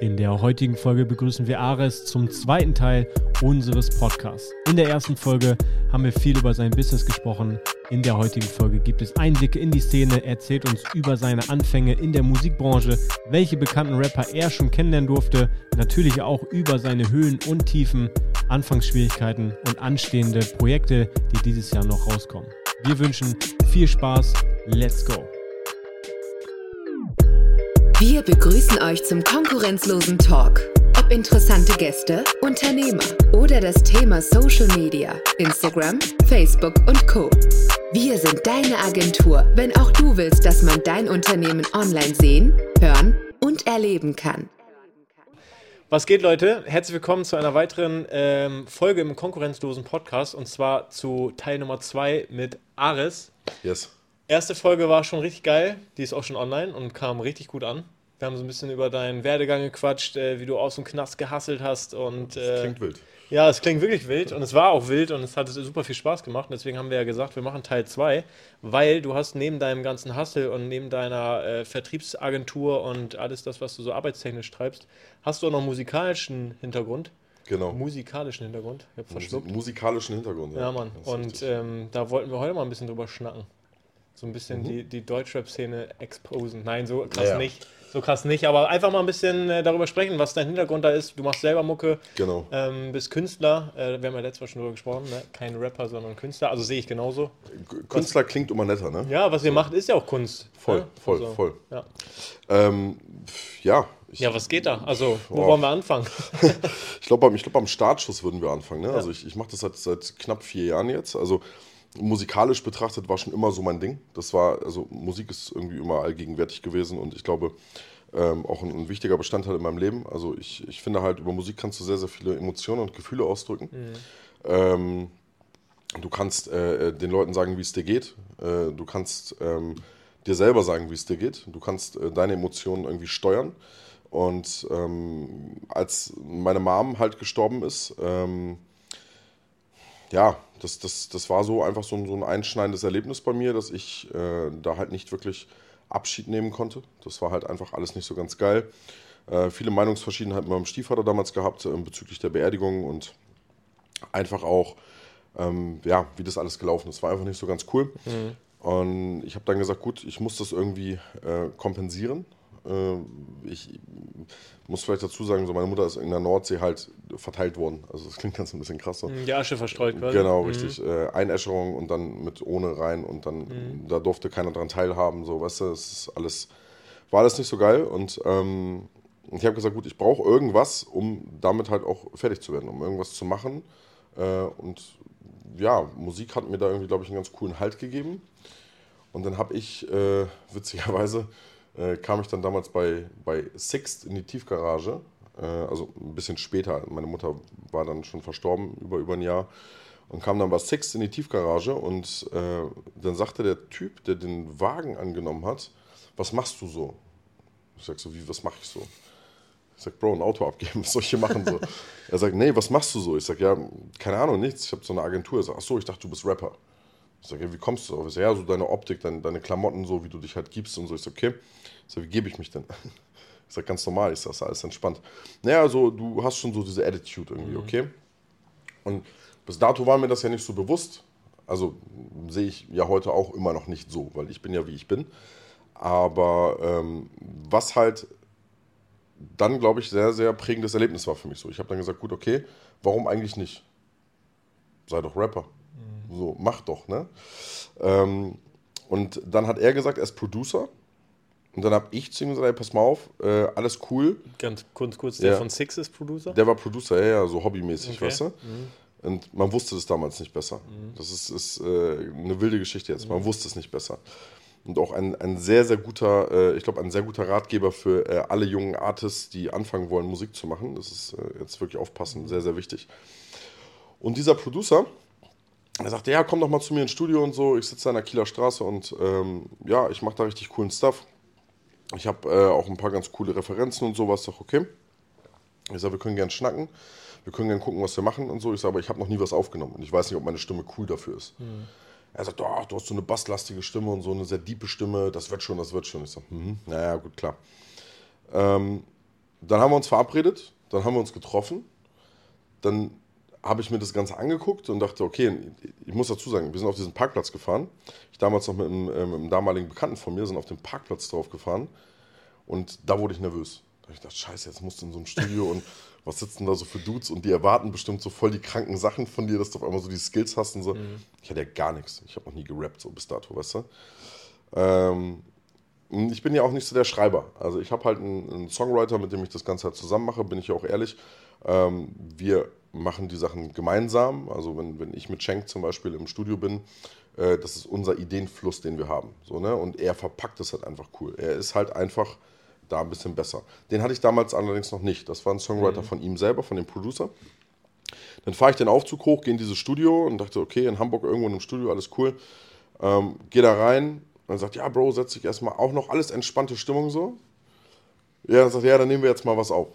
In der heutigen Folge begrüßen wir Ares zum zweiten Teil unseres Podcasts. In der ersten Folge haben wir viel über sein Business gesprochen. In der heutigen Folge gibt es Einblicke in die Szene, er erzählt uns über seine Anfänge in der Musikbranche, welche bekannten Rapper er schon kennenlernen durfte, natürlich auch über seine Höhen und Tiefen, Anfangsschwierigkeiten und anstehende Projekte, die dieses Jahr noch rauskommen. Wir wünschen viel Spaß, let's go! Wir begrüßen euch zum konkurrenzlosen Talk. Ob interessante Gäste, Unternehmer oder das Thema Social Media, Instagram, Facebook und Co. Wir sind deine Agentur, wenn auch du willst, dass man dein Unternehmen online sehen, hören und erleben kann. Was geht, Leute? Herzlich willkommen zu einer weiteren ähm, Folge im konkurrenzlosen Podcast und zwar zu Teil Nummer 2 mit Ares. Yes. Erste Folge war schon richtig geil, die ist auch schon online und kam richtig gut an. Wir haben so ein bisschen über deinen Werdegang gequatscht, äh, wie du aus dem Knast gehasselt hast und. Äh, Das klingt wild. Ja, es klingt wirklich wild und es war auch wild und es hat super viel Spaß gemacht. Und deswegen haben wir ja gesagt, wir machen Teil 2, weil du hast neben deinem ganzen Hustle und neben deiner äh, Vertriebsagentur und alles das, was du so arbeitstechnisch treibst, hast du auch noch musikalischen Hintergrund. Genau. Musikalischen Hintergrund. Ich hab verschluckt. musikalischen Hintergrund. Ja, Mann. Das ist Und ähm, da wollten wir heute mal ein bisschen drüber schnacken. So ein Mhm. bisschen die, die Deutschrap-Szene exposen. Nein, so krass Ja, ja. nicht. So krass nicht, aber einfach mal ein bisschen äh, darüber sprechen, was dein Hintergrund da ist. Du machst selber Mucke, genau. ähm, bist Künstler. Äh, wir haben ja letztes Mal schon drüber gesprochen, ne? kein Rapper, sondern Künstler. Also sehe ich genauso. Künstler klingt immer netter, ne? Ja, was ihr macht, ist ja auch Kunst. Voll, ne? voll, Also, voll. Ja. Ähm, ja. Ich, ja, was geht da? Also, wo Oh. wollen wir anfangen? Ich glaube, glaub, beim Startschuss würden wir anfangen. Ne? Also ich, ich mache das seit, seit knapp vier Jahren jetzt. Also musikalisch betrachtet war schon immer so mein Ding. Das war, also Musik ist irgendwie immer allgegenwärtig gewesen und ich glaube, ähm, auch ein, ein wichtiger Bestandteil in meinem Leben. Also ich, ich finde halt, über Musik kannst du sehr, sehr viele Emotionen und Gefühle ausdrücken. Ähm, du kannst äh, den Leuten sagen, wie es dir geht. Äh, du kannst ähm, dir selber sagen, wie es dir geht. Du kannst äh, deine Emotionen irgendwie steuern. Und ähm, als meine Mom halt gestorben ist, ähm, ja, das, das, das war so einfach so ein, so ein einschneidendes Erlebnis bei mir, dass ich äh, da halt nicht wirklich Abschied nehmen konnte. Das war halt einfach alles nicht so ganz geil. Äh, viele Meinungsverschiedenheiten mit meinem Stiefvater damals gehabt äh, bezüglich der Beerdigung und einfach auch, ähm, ja, wie das alles gelaufen ist. War einfach nicht so ganz cool. Und ich habe dann gesagt, gut, ich muss das irgendwie äh, kompensieren. Äh, ich muss vielleicht dazu sagen, so meine Mutter ist in der Nordsee halt verteilt worden. Also das klingt ganz ein bisschen krass. So. Die Asche verstreut quasi. Genau, richtig. Äh, Einäscherung und dann mit ohne rein und dann, Mhm. da durfte keiner dran teilhaben, so, weißt du, das ist alles, war alles nicht so geil und ähm, ich habe gesagt, gut, ich brauche irgendwas, um damit halt auch fertig zu werden, um irgendwas zu machen äh, und ja, Musik hat mir da irgendwie, glaube ich, einen ganz coolen Halt gegeben und dann habe ich, äh, witzigerweise, äh, kam ich dann damals bei, bei Sixt in die Tiefgarage. Äh, also ein bisschen später. Meine Mutter war dann schon verstorben, über, über ein Jahr. Und kam dann bei Sixt in die Tiefgarage und äh, dann sagte der Typ, der den Wagen angenommen hat, was machst du so? Ich sag so, wie, was mache ich so? Ich sag, Bro, ein Auto abgeben, was soll ich hier machen? So. er sagt, nee, was machst du so? Ich sag, ja, keine Ahnung, nichts. Ich habe so eine Agentur. Er sagt, ach so, ich dachte, du bist Rapper. Ich sage, ja, wie kommst du drauf? Ich sage, ja, so deine Optik, deine, deine Klamotten, so wie du dich halt gibst und so. Ich sage, okay. Ich sage, wie gebe ich mich denn? Ich sage, ganz normal, ist alles entspannt. Naja, also du hast schon so diese Attitude irgendwie, okay? Und bis dato war mir das ja nicht so bewusst. Also sehe ich ja heute auch immer noch nicht so, weil ich bin ja wie ich bin. Aber ähm, was halt dann, glaube ich, sehr, sehr prägendes Erlebnis war für mich so. Ich habe dann gesagt, gut, okay, warum eigentlich nicht? Sei doch Rapper. So, mach doch, ne? Ähm, und dann hat er gesagt, er ist Producer. Und dann habe ich zu ihm gesagt, pass mal auf, äh, alles cool. Ganz kurz, kurz der Ja. von Six ist Producer. Der war Producer, ja, ja, so hobbymäßig, Okay. weißt du? Und man wusste das damals nicht besser. Das ist, ist äh, eine wilde Geschichte jetzt. Man wusste es nicht besser. Und auch ein, ein sehr, sehr guter, äh, ich glaube, ein sehr guter Ratgeber für äh, alle jungen Artists, die anfangen wollen, Musik zu machen. Das ist äh, jetzt wirklich aufpassen, sehr, sehr wichtig. Und dieser Producer, er sagte, ja, komm doch mal zu mir ins Studio und so. Ich sitze an der Kieler Straße und ähm, ja, ich mache da richtig coolen Stuff. Ich habe äh, auch ein paar ganz coole Referenzen und sowas. Sag, okay. Ich sage, wir können gern schnacken. Wir können gern gucken, was wir machen und so. Ich sage, aber ich habe noch nie was aufgenommen und ich weiß nicht, ob meine Stimme cool dafür ist. Er sagt, oh, du hast so eine basslastige Stimme und so eine sehr diepe Stimme. Das wird schon, das wird schon. Ich sage, mhm, naja, gut, klar. Ähm, dann haben wir uns verabredet, dann haben wir uns getroffen, dann habe ich mir das Ganze angeguckt und dachte, okay, ich muss dazu sagen, wir sind auf diesen Parkplatz gefahren. Ich damals noch mit einem, äh, mit einem damaligen Bekannten von mir sind auf den Parkplatz drauf gefahren und da wurde ich nervös. Da habe ich gedacht, scheiße, jetzt musst du in so einem Studio und was sitzen da so für Dudes und die erwarten bestimmt so voll die kranken Sachen von dir, dass du auf einmal so die Skills hast und so. Mhm. Ich hatte ja gar nichts. Ich habe noch nie gerappt, so bis dato, weißt du. Ähm, ich bin ja auch nicht so der Schreiber. Also ich habe halt einen, einen, Songwriter, mit dem ich das Ganze halt zusammen mache, bin ich ja auch ehrlich. Ähm, wir machen die Sachen gemeinsam. Also wenn, wenn ich mit Schenk zum Beispiel im Studio bin, äh, das ist unser Ideenfluss, den wir haben. So, ne? Und er verpackt es halt einfach cool. Er ist halt einfach da ein bisschen besser. Den hatte ich damals allerdings noch nicht. Das war ein Songwriter mhm. von ihm selber, von dem Producer. Dann fahre ich den Aufzug hoch, gehe in dieses Studio und dachte, okay, in Hamburg irgendwo in einem Studio, alles cool. Ähm, gehe da rein und sagt, ja, Bro, setz dich erstmal auch noch alles entspannte Stimmung so. Ja, dann sagt, ja, dann nehmen wir jetzt mal was auf.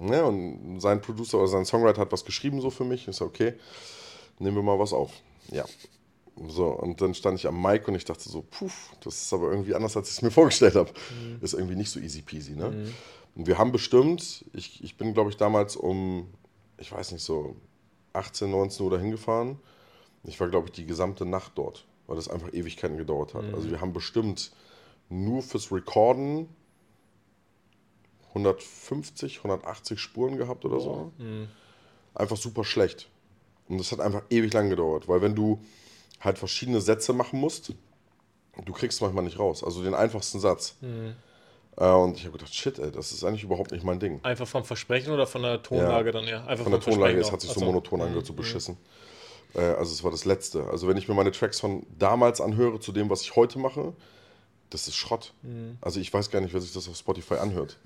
Ja, und sein Producer oder sein Songwriter hat was geschrieben so für mich. Ich sage, okay, nehmen wir mal was auf. Ja. So, und dann stand ich am Mic und ich dachte so, puh, das ist aber irgendwie anders, als ich es mir vorgestellt habe. Mhm. Ist irgendwie nicht so easy peasy, ne? Mhm. Und wir haben bestimmt, ich, ich bin, glaube ich, damals um, ich weiß nicht, so 18, 19 Uhr dahin gefahren. Ich war, glaube ich, die gesamte Nacht dort, weil das einfach Ewigkeiten gedauert hat. Mhm. Also wir haben bestimmt nur fürs Recorden 150, 180 Spuren gehabt oder so. Mhm. Einfach super schlecht. Und das hat einfach ewig lang gedauert, weil wenn du halt verschiedene Sätze machen musst, du kriegst manchmal nicht raus. Also den einfachsten Satz. Mhm. Äh, und ich habe gedacht, shit, ey, das ist eigentlich überhaupt nicht mein Ding. Einfach vom Versprechen oder von der Tonlage ja. dann, ja? Einfach von der Tonlage, es hat sich so monoton angehört, so mhm. beschissen. Mhm. Äh, also es war das Letzte. Also wenn ich mir meine Tracks von damals anhöre zu dem, was ich heute mache, das ist Schrott. Mhm. Also ich weiß gar nicht, wer sich das auf Spotify anhört.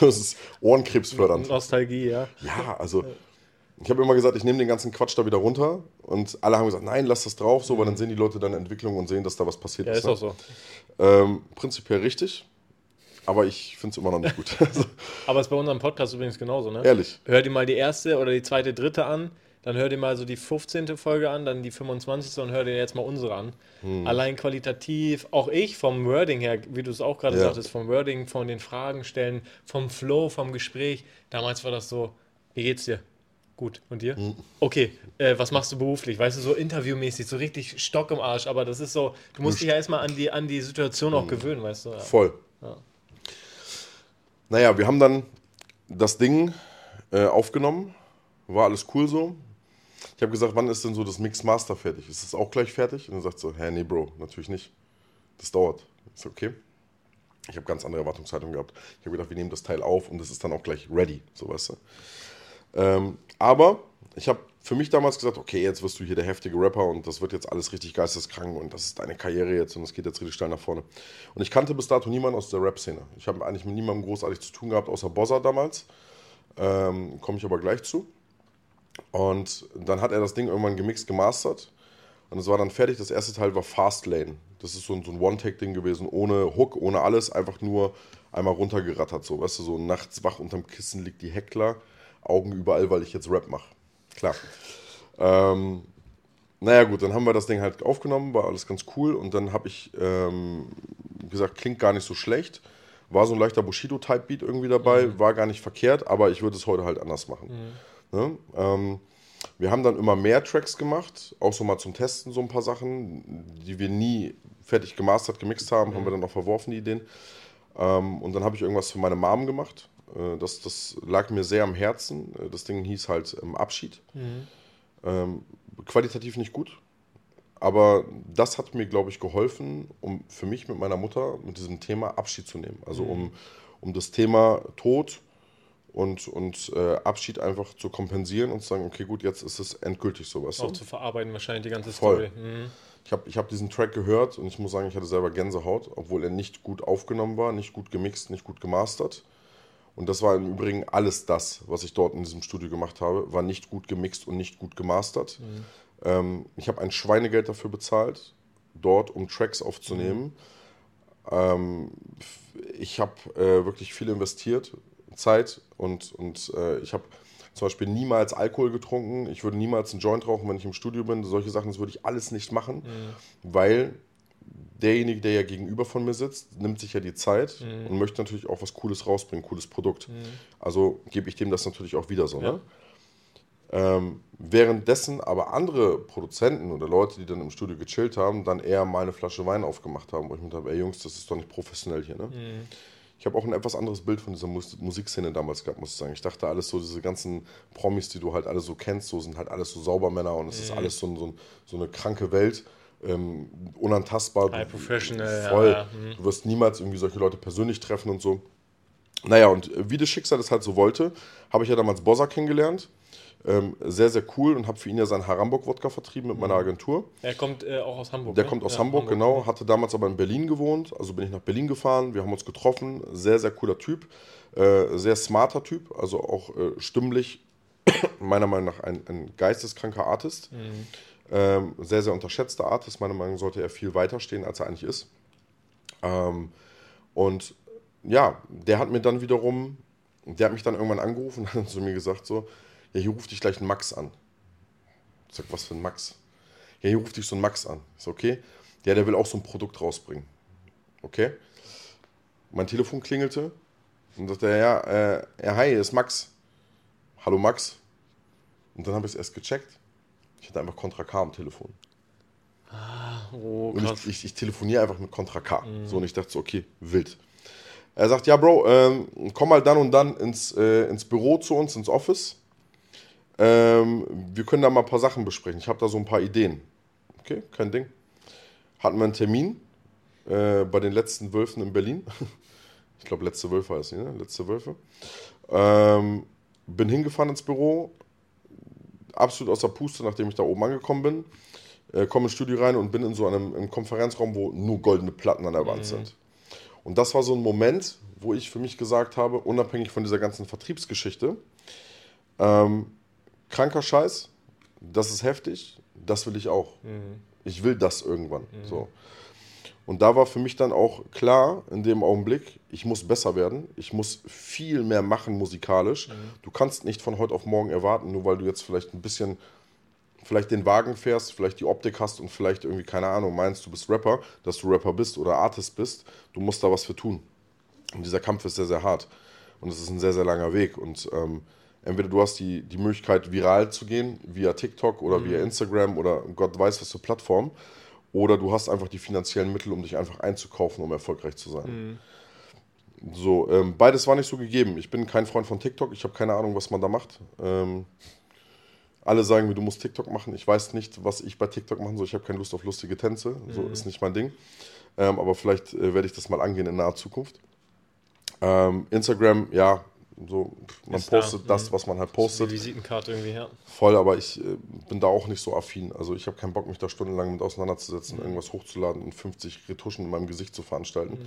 Das ist ohrenkrebsfördernd. Nostalgie, ja. Ja, also ich habe immer gesagt, ich nehme den ganzen Quatsch da wieder runter und alle haben gesagt, nein, lass das drauf, so, weil dann sehen die Leute deine Entwicklung und sehen, dass da was passiert ja, ist. Ja, ist ne? auch so. Ähm, prinzipiell richtig, aber ich finde es immer noch nicht gut. aber es ist bei unserem Podcast übrigens genauso, ne? Ehrlich. Hör dir mal die erste oder die zweite, dritte an dann hör dir mal so die 15. Folge an, dann die 25. und hör dir jetzt mal unsere an. Hm. Allein qualitativ, auch ich vom Wording her, wie du es auch gerade ja. sagtest, vom Wording, von den Fragen stellen, vom Flow, vom Gespräch. Damals war das so, wie geht's dir? Gut. Und dir? Hm. Okay, äh, was machst du beruflich? Weißt du, so interviewmäßig, so richtig Stock im Arsch, aber das ist so, du musst dich ja erstmal an die, an die Situation auch hm. gewöhnen, weißt du? Ja. Voll. Ja. Naja, wir haben dann das Ding äh, aufgenommen, war alles cool so. Ich habe gesagt, wann ist denn so das Mix Master fertig? Ist es auch gleich fertig? Und er sagt so, hä, nee, Bro, natürlich nicht. Das dauert. Ist okay. Ich habe ganz andere Erwartungshaltung gehabt. Ich habe gedacht, wir nehmen das Teil auf und das ist dann auch gleich ready, so weißt du. Ähm, aber ich habe für mich damals gesagt, okay, jetzt wirst du hier der heftige Rapper und das wird jetzt alles richtig geisteskrank und das ist deine Karriere jetzt und es geht jetzt richtig steil nach vorne. Und ich kannte bis dato niemanden aus der Rap-Szene. Ich habe eigentlich mit niemandem großartig zu tun gehabt, außer Bossa damals. Ähm, Komme ich aber gleich zu. Und dann hat er das Ding irgendwann gemixt, gemastert. Und es war dann fertig. Das erste Teil war Fastlane. Das ist so ein, so ein One-Take-Ding gewesen, ohne Hook, ohne alles, einfach nur einmal runtergerattert. So, weißt du, so nachts wach unterm Kissen liegt die Heckler, Augen überall, weil ich jetzt Rap mache. Klar. Ähm, naja, gut, dann haben wir das Ding halt aufgenommen, war alles ganz cool. Und dann habe ich ähm, gesagt, klingt gar nicht so schlecht. War so ein leichter Bushido-Type-Beat irgendwie dabei, mhm. war gar nicht verkehrt, aber ich würde es heute halt anders machen. Mhm. Ne? Ähm, wir haben dann immer mehr Tracks gemacht, auch so mal zum Testen so ein paar Sachen, die wir nie fertig gemastert, gemixt haben, mhm. haben wir dann auch verworfen, die Ideen. Ähm, und dann habe ich irgendwas für meine Mom gemacht. Äh, das, das lag mir sehr am Herzen. Äh, das Ding hieß halt ähm, Abschied. Mhm. Ähm, qualitativ nicht gut, aber das hat mir, glaube ich, geholfen, um für mich mit meiner Mutter mit diesem Thema Abschied zu nehmen. Also mhm. um, um das Thema Tod und, und äh, Abschied einfach zu kompensieren und zu sagen, okay, gut, jetzt ist es endgültig sowas. Auch zu verarbeiten wahrscheinlich die ganze Voll. Story. Mhm. Ich habe ich hab diesen Track gehört und ich muss sagen, ich hatte selber Gänsehaut, obwohl er nicht gut aufgenommen war, nicht gut gemixt, nicht gut gemastert. Und das war im Übrigen alles das, was ich dort in diesem Studio gemacht habe, war nicht gut gemixt und nicht gut gemastert. Mhm. Ähm, ich habe ein Schweinegeld dafür bezahlt, dort, um Tracks aufzunehmen. Mhm. Ähm, ich habe äh, wirklich viel investiert, Zeit und, und äh, ich habe zum Beispiel niemals Alkohol getrunken. Ich würde niemals einen Joint rauchen, wenn ich im Studio bin. Solche Sachen, das würde ich alles nicht machen, mhm. weil derjenige, der ja gegenüber von mir sitzt, nimmt sich ja die Zeit Mhm. und möchte natürlich auch was Cooles rausbringen, cooles Produkt. Also gebe ich dem das natürlich auch wieder so. Ja. Ne? Ähm, währenddessen aber andere Produzenten oder Leute, die dann im Studio gechillt haben, dann eher mal eine Flasche Wein aufgemacht haben, wo ich mir dachte, ey Jungs, das ist doch nicht professionell hier. Ne? Mhm. Ich habe auch ein etwas anderes Bild von dieser Mus Musikszene damals gehabt, muss ich sagen. Ich dachte, alles so, diese ganzen Promis, die du halt alle so kennst, so sind halt alles so Saubermänner und es Mhm. ist alles so, so, so eine kranke Welt. Ähm, unantastbar. High professional, Voll. ja, ja, mhm. Du wirst niemals irgendwie solche Leute persönlich treffen und so. Naja, und äh, wie das Schicksal das halt so wollte, habe ich ja damals Bossa kennengelernt. Ähm, sehr, sehr cool und habe für ihn ja seinen Haramburg-Wodka vertrieben mit meiner Agentur. Er kommt äh, auch aus Hamburg. Der ne? kommt aus Ja, Hamburg, genau. Hatte damals aber in Berlin gewohnt. Also bin ich nach Berlin gefahren. Wir haben uns getroffen. Sehr, sehr cooler Typ. Äh, sehr smarter Typ. Also auch äh, stimmlich. meiner Meinung nach ein, ein geisteskranker Artist. Ähm, sehr, sehr unterschätzter Artist. Meiner Meinung nach sollte er viel weiter stehen, als er eigentlich ist. Ähm, und ja, der hat mir dann wiederum, der hat mich dann irgendwann angerufen und hat zu mir gesagt so, ja, hier ruft dich gleich ein Max an. Ich sag, was für ein Max? Ja, hier ruft dich so ein Max an. Ist okay? Ja, der will auch so ein Produkt rausbringen. Okay? Mein Telefon klingelte und sagte er, ja, äh, ja, hi, hier ist Max. Hallo Max. Und dann habe ich es erst gecheckt. Ich hatte einfach Contra K am Telefon. Oh, Und ich, ich, ich telefoniere einfach mit Contra K. So, und ich dachte so, okay, wild. Er sagt, ja, Bro, ähm, komm mal dann und dann ins, äh, ins Büro zu uns, ins Office. Ähm, wir können da mal ein paar Sachen besprechen. Ich habe da so ein paar Ideen. Okay, kein Ding. Hatten wir einen Termin äh, bei den letzten Wölfen in Berlin. Ich glaube, letzte Wölfe heißt sie, ne? Letzte Wölfe. Ähm, bin hingefahren ins Büro, absolut aus der Puste, nachdem ich da oben angekommen bin. Äh, komme ins Studio rein und bin in so einem im Konferenzraum, wo nur goldene Platten an der Wand sind. Und das war so ein Moment, wo ich für mich gesagt habe, unabhängig von dieser ganzen Vertriebsgeschichte, ähm, kranker Scheiß, das ist heftig, das will ich auch. Ich will das irgendwann. So. Und da war für mich dann auch klar, in dem Augenblick, ich muss besser werden, ich muss viel mehr machen musikalisch. Du kannst nicht von heute auf morgen erwarten, nur weil du jetzt vielleicht ein bisschen, vielleicht den Wagen fährst, vielleicht die Optik hast und vielleicht irgendwie, keine Ahnung, meinst, du bist Rapper, dass du Rapper bist oder Artist bist, du musst da was für tun. Und dieser Kampf ist sehr, sehr hart. Und es ist ein sehr, sehr langer Weg. Und ähm, entweder du hast die, die Möglichkeit, viral zu gehen, via TikTok oder via Instagram oder Gott weiß was für Plattform, oder du hast einfach die finanziellen Mittel, um dich einfach einzukaufen, um erfolgreich zu sein. So, ähm, beides war nicht so gegeben. Ich bin kein Freund von TikTok. Ich habe keine Ahnung, was man da macht. Ähm, alle sagen mir, du musst TikTok machen. Ich weiß nicht, was ich bei TikTok machen soll. Ich habe keine Lust auf lustige Tänze. So ist nicht mein Ding. Ähm, aber vielleicht äh, werde ich das mal angehen in naher Zukunft. Ähm, Instagram, ja, so, man Ist da, postet das, was man halt Die postet. Visitenkarte irgendwie, ja. Voll, aber ich äh, bin da auch nicht so affin. Also ich habe keinen Bock, mich da stundenlang mit auseinanderzusetzen, irgendwas hochzuladen und 50 Retuschen in meinem Gesicht zu veranstalten.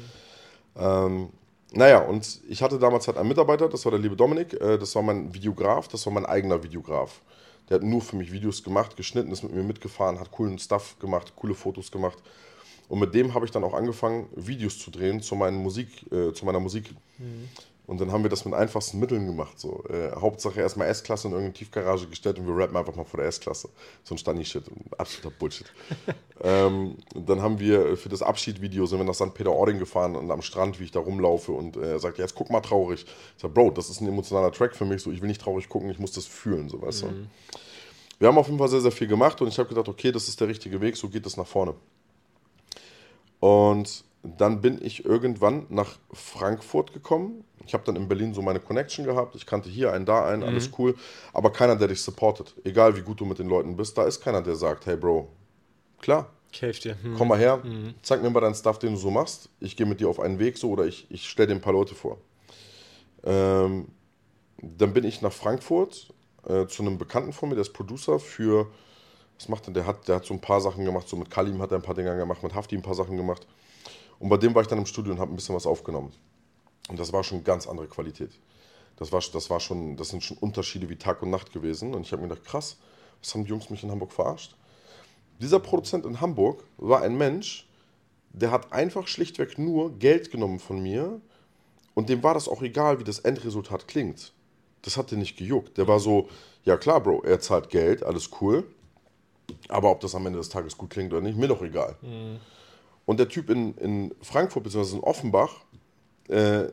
Ähm, naja, und ich hatte damals halt einen Mitarbeiter, das war der liebe Dominik, äh, das war mein Videograf, das war mein eigener Videograf. Der hat nur für mich Videos gemacht, geschnitten, ist mit mir mitgefahren, hat coolen Stuff gemacht, coole Fotos gemacht. Und mit dem habe ich dann auch angefangen, Videos zu drehen zu, Musik, äh, zu meiner Musik. Und dann haben wir das mit einfachsten Mitteln gemacht. So. Äh, Hauptsache erstmal S-Klasse in irgendeine Tiefgarage gestellt und wir rappen einfach mal vor der S-Klasse. So ein Stani-Shit, absoluter Bullshit. ähm, dann haben wir für das Abschiedvideo sind wir nach St. Peter-Ording gefahren und am Strand, wie ich da rumlaufe und äh, er sagt, jetzt guck mal traurig. Ich sag, Bro, das ist ein emotionaler Track für mich, so ich will nicht traurig gucken, ich muss das fühlen, so weißt du. Wir haben auf jeden Fall sehr, sehr viel gemacht und ich habe gedacht, okay, das ist der richtige Weg, so geht es nach vorne. Und dann bin ich irgendwann nach Frankfurt gekommen. Ich habe dann in Berlin so meine Connection gehabt. Ich kannte hier einen, da einen, alles cool. Aber keiner, der dich supportet. Egal wie gut du mit den Leuten bist, da ist keiner, der sagt, hey Bro, klar, helfe dir. Hm. komm mal her, zeig mir mal deinen Stuff, den du so machst. Ich gehe mit dir auf einen Weg so oder ich, ich stelle dir ein paar Leute vor. Ähm, dann bin ich nach Frankfurt äh, zu einem Bekannten von mir, der ist Producer für, was macht denn der? Hat, der hat so ein paar Sachen gemacht, so mit Kalim hat er ein paar Dinge gemacht, mit Hafti ein paar Sachen gemacht. Und bei dem war ich dann im Studio und habe ein bisschen was aufgenommen. Und das war schon ganz andere Qualität. Das, war, das, war schon, das sind schon Unterschiede wie Tag und Nacht gewesen. Und ich habe mir gedacht, krass, was haben die Jungs mich in Hamburg verarscht? Dieser Produzent in Hamburg war ein Mensch, der hat einfach schlichtweg nur Geld genommen von mir und dem war das auch egal, wie das Endresultat klingt. Das hat den nicht gejuckt. Der war so, ja klar, Bro, er zahlt Geld, alles cool. Aber ob das am Ende des Tages gut klingt oder nicht, mir doch egal. Und der Typ in, in Frankfurt bzw. in Offenbach, äh,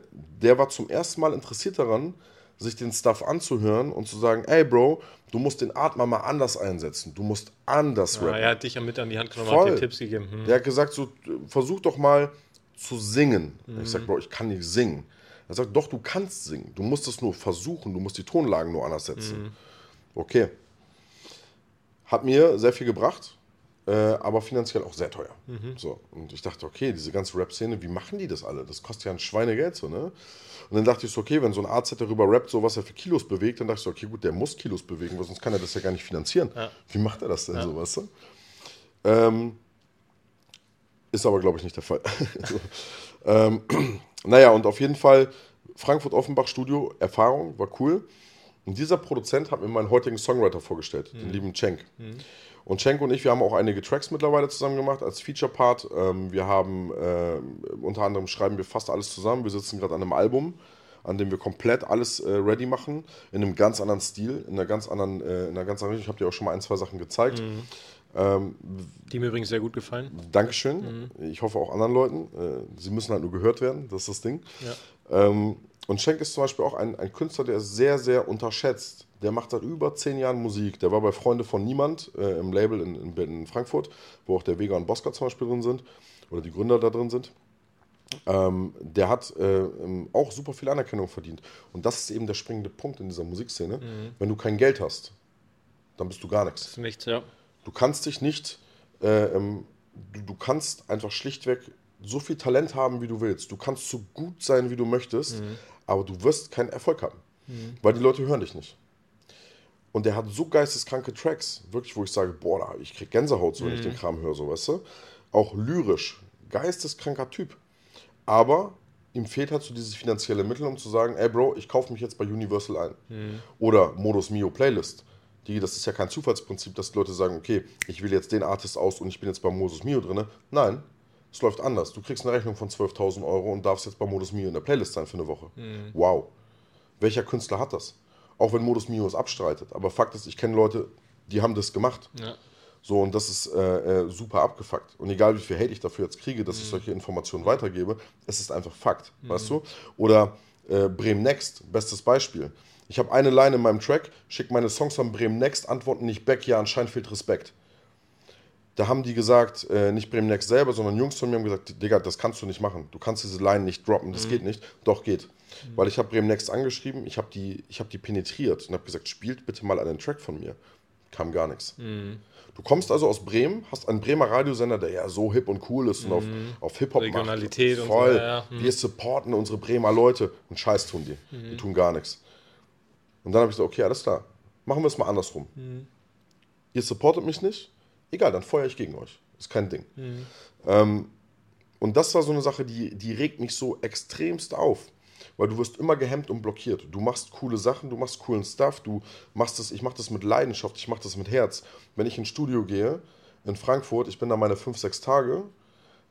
der war zum ersten Mal interessiert daran, sich den Stuff anzuhören und zu sagen, ey Bro, du musst den Atmer mal anders einsetzen, du musst anders ja, rappen. er hat dich ja mit an die Hand genommen, Voll. hat dir Tipps gegeben. Hm. Der hat gesagt, so, versuch doch mal zu singen. Ich Mhm. sag, Bro, ich kann nicht singen. Er sagt, doch, du kannst singen. Du musst es nur versuchen, du musst die Tonlagen nur anders setzen. Mhm. Okay. Hat mir sehr viel gebracht, äh, aber finanziell auch sehr teuer. Mhm. So. Und ich dachte, okay, diese ganze Rap-Szene, wie machen die das alle? Das kostet ja ein Schweinegeld, so, ne? Und dann dachte ich so, okay, wenn so ein AZ darüber rappt, so was er für Kilos bewegt, dann dachte ich so, okay, gut, der muss Kilos bewegen, weil sonst kann er das ja gar nicht finanzieren. Ja. Wie macht er das denn so, weißt du? Ähm, ist aber, glaube ich, nicht der Fall. so. ähm, naja, und auf jeden Fall Frankfurt-Offenbach Studio, Erfahrung, war cool. Und dieser Produzent hat mir meinen heutigen Songwriter vorgestellt, den lieben Cenk. Und Cenk und ich, wir haben auch einige Tracks mittlerweile zusammen gemacht als Feature-Part. Ähm, wir haben, äh, unter anderem schreiben wir fast alles zusammen. Wir sitzen gerade an einem Album, an dem wir komplett alles äh, ready machen, in einem ganz anderen Stil, in einer ganz anderen, äh, in einer ganz anderen Richtung. Ich habe dir auch schon mal ein, zwei Sachen gezeigt. Ähm, Die mir übrigens sehr gut gefallen. Dankeschön. Ich hoffe auch anderen Leuten. Äh, Sie müssen halt nur gehört werden, das ist das Ding. Ja. Ähm, und Schenk ist zum Beispiel auch ein, ein Künstler, der ist sehr, sehr unterschätzt. Der macht seit über zehn Jahren Musik. Der war bei Freunde von Niemand äh, im Label in, in, in Frankfurt, wo auch der Vega und Bosca zum Beispiel drin sind oder die Gründer da drin sind. Ähm, der hat äh, ähm, auch super viel Anerkennung verdient. Und das ist eben der springende Punkt in dieser Musikszene. Wenn du kein Geld hast, dann bist du gar nichts. Ist nichts, ja. Du kannst dich nicht, äh, ähm, du, du kannst einfach schlichtweg so viel Talent haben, wie du willst. Du kannst so gut sein, wie du möchtest, aber du wirst keinen Erfolg haben, weil die Leute hören dich nicht. Und der hat so geisteskranke Tracks, wirklich, wo ich sage, boah, ich krieg Gänsehaut, so, wenn ich den Kram höre, so, weißt du? Auch lyrisch, geisteskranker Typ. Aber ihm fehlt halt so dieses finanzielle Mittel, um zu sagen, ey Bro, ich kaufe mich jetzt bei Universal ein. Oder Modus Mio Playlist. Die, das ist ja kein Zufallsprinzip, dass die Leute sagen, okay, ich wähle jetzt den Artist aus und ich bin jetzt bei Modus Mio drin. Nein, es läuft anders. Du kriegst eine Rechnung von 12.000 Euro und darfst jetzt bei Modus Mio in der Playlist sein für eine Woche. Wow. Welcher Künstler hat das? Auch wenn Modus Mio es abstreitet. Aber Fakt ist, ich kenne Leute, die haben das gemacht. ja. So, und das ist äh, äh, super abgefuckt. Und egal wie viel Hate ich dafür jetzt kriege, dass ich solche Informationen weitergebe, es ist einfach Fakt, weißt du? Oder äh, Bremen Next, bestes Beispiel. Ich habe eine Line in meinem Track, schick meine Songs an Bremen Next, antworten nicht back, ja, anscheinend fehlt Respekt. Da haben die gesagt, äh, nicht Bremen Next selber, sondern Jungs von mir haben gesagt, Digga, das kannst du nicht machen. Du kannst diese Line nicht droppen, das geht nicht. Doch, geht. Weil ich habe Bremen Next angeschrieben, ich habe die, ich hab die penetriert und habe gesagt, spielt bitte mal einen Track von mir. Kam gar nichts. Du kommst also aus Bremen, hast einen Bremer Radiosender, der ja so hip und cool ist und auf, auf Hip-Hop macht. Regionalität und so, Voll. ja, ja. Wir supporten unsere Bremer Leute und Scheiß tun die. Die tun gar nichts. Und dann habe ich gesagt, okay, alles klar. Machen wir es mal andersrum. Ihr supportet mich nicht? Egal, dann feuere ich gegen euch. Ist kein Ding. Ähm, und das war so eine Sache, die, die regt mich so extremst auf. Weil du wirst immer gehemmt und blockiert. Du machst coole Sachen, du machst coolen Stuff, du machst das, ich mache das mit Leidenschaft, ich mache das mit Herz. Wenn ich ins Studio gehe in Frankfurt, ich bin da meine fünf, sechs Tage,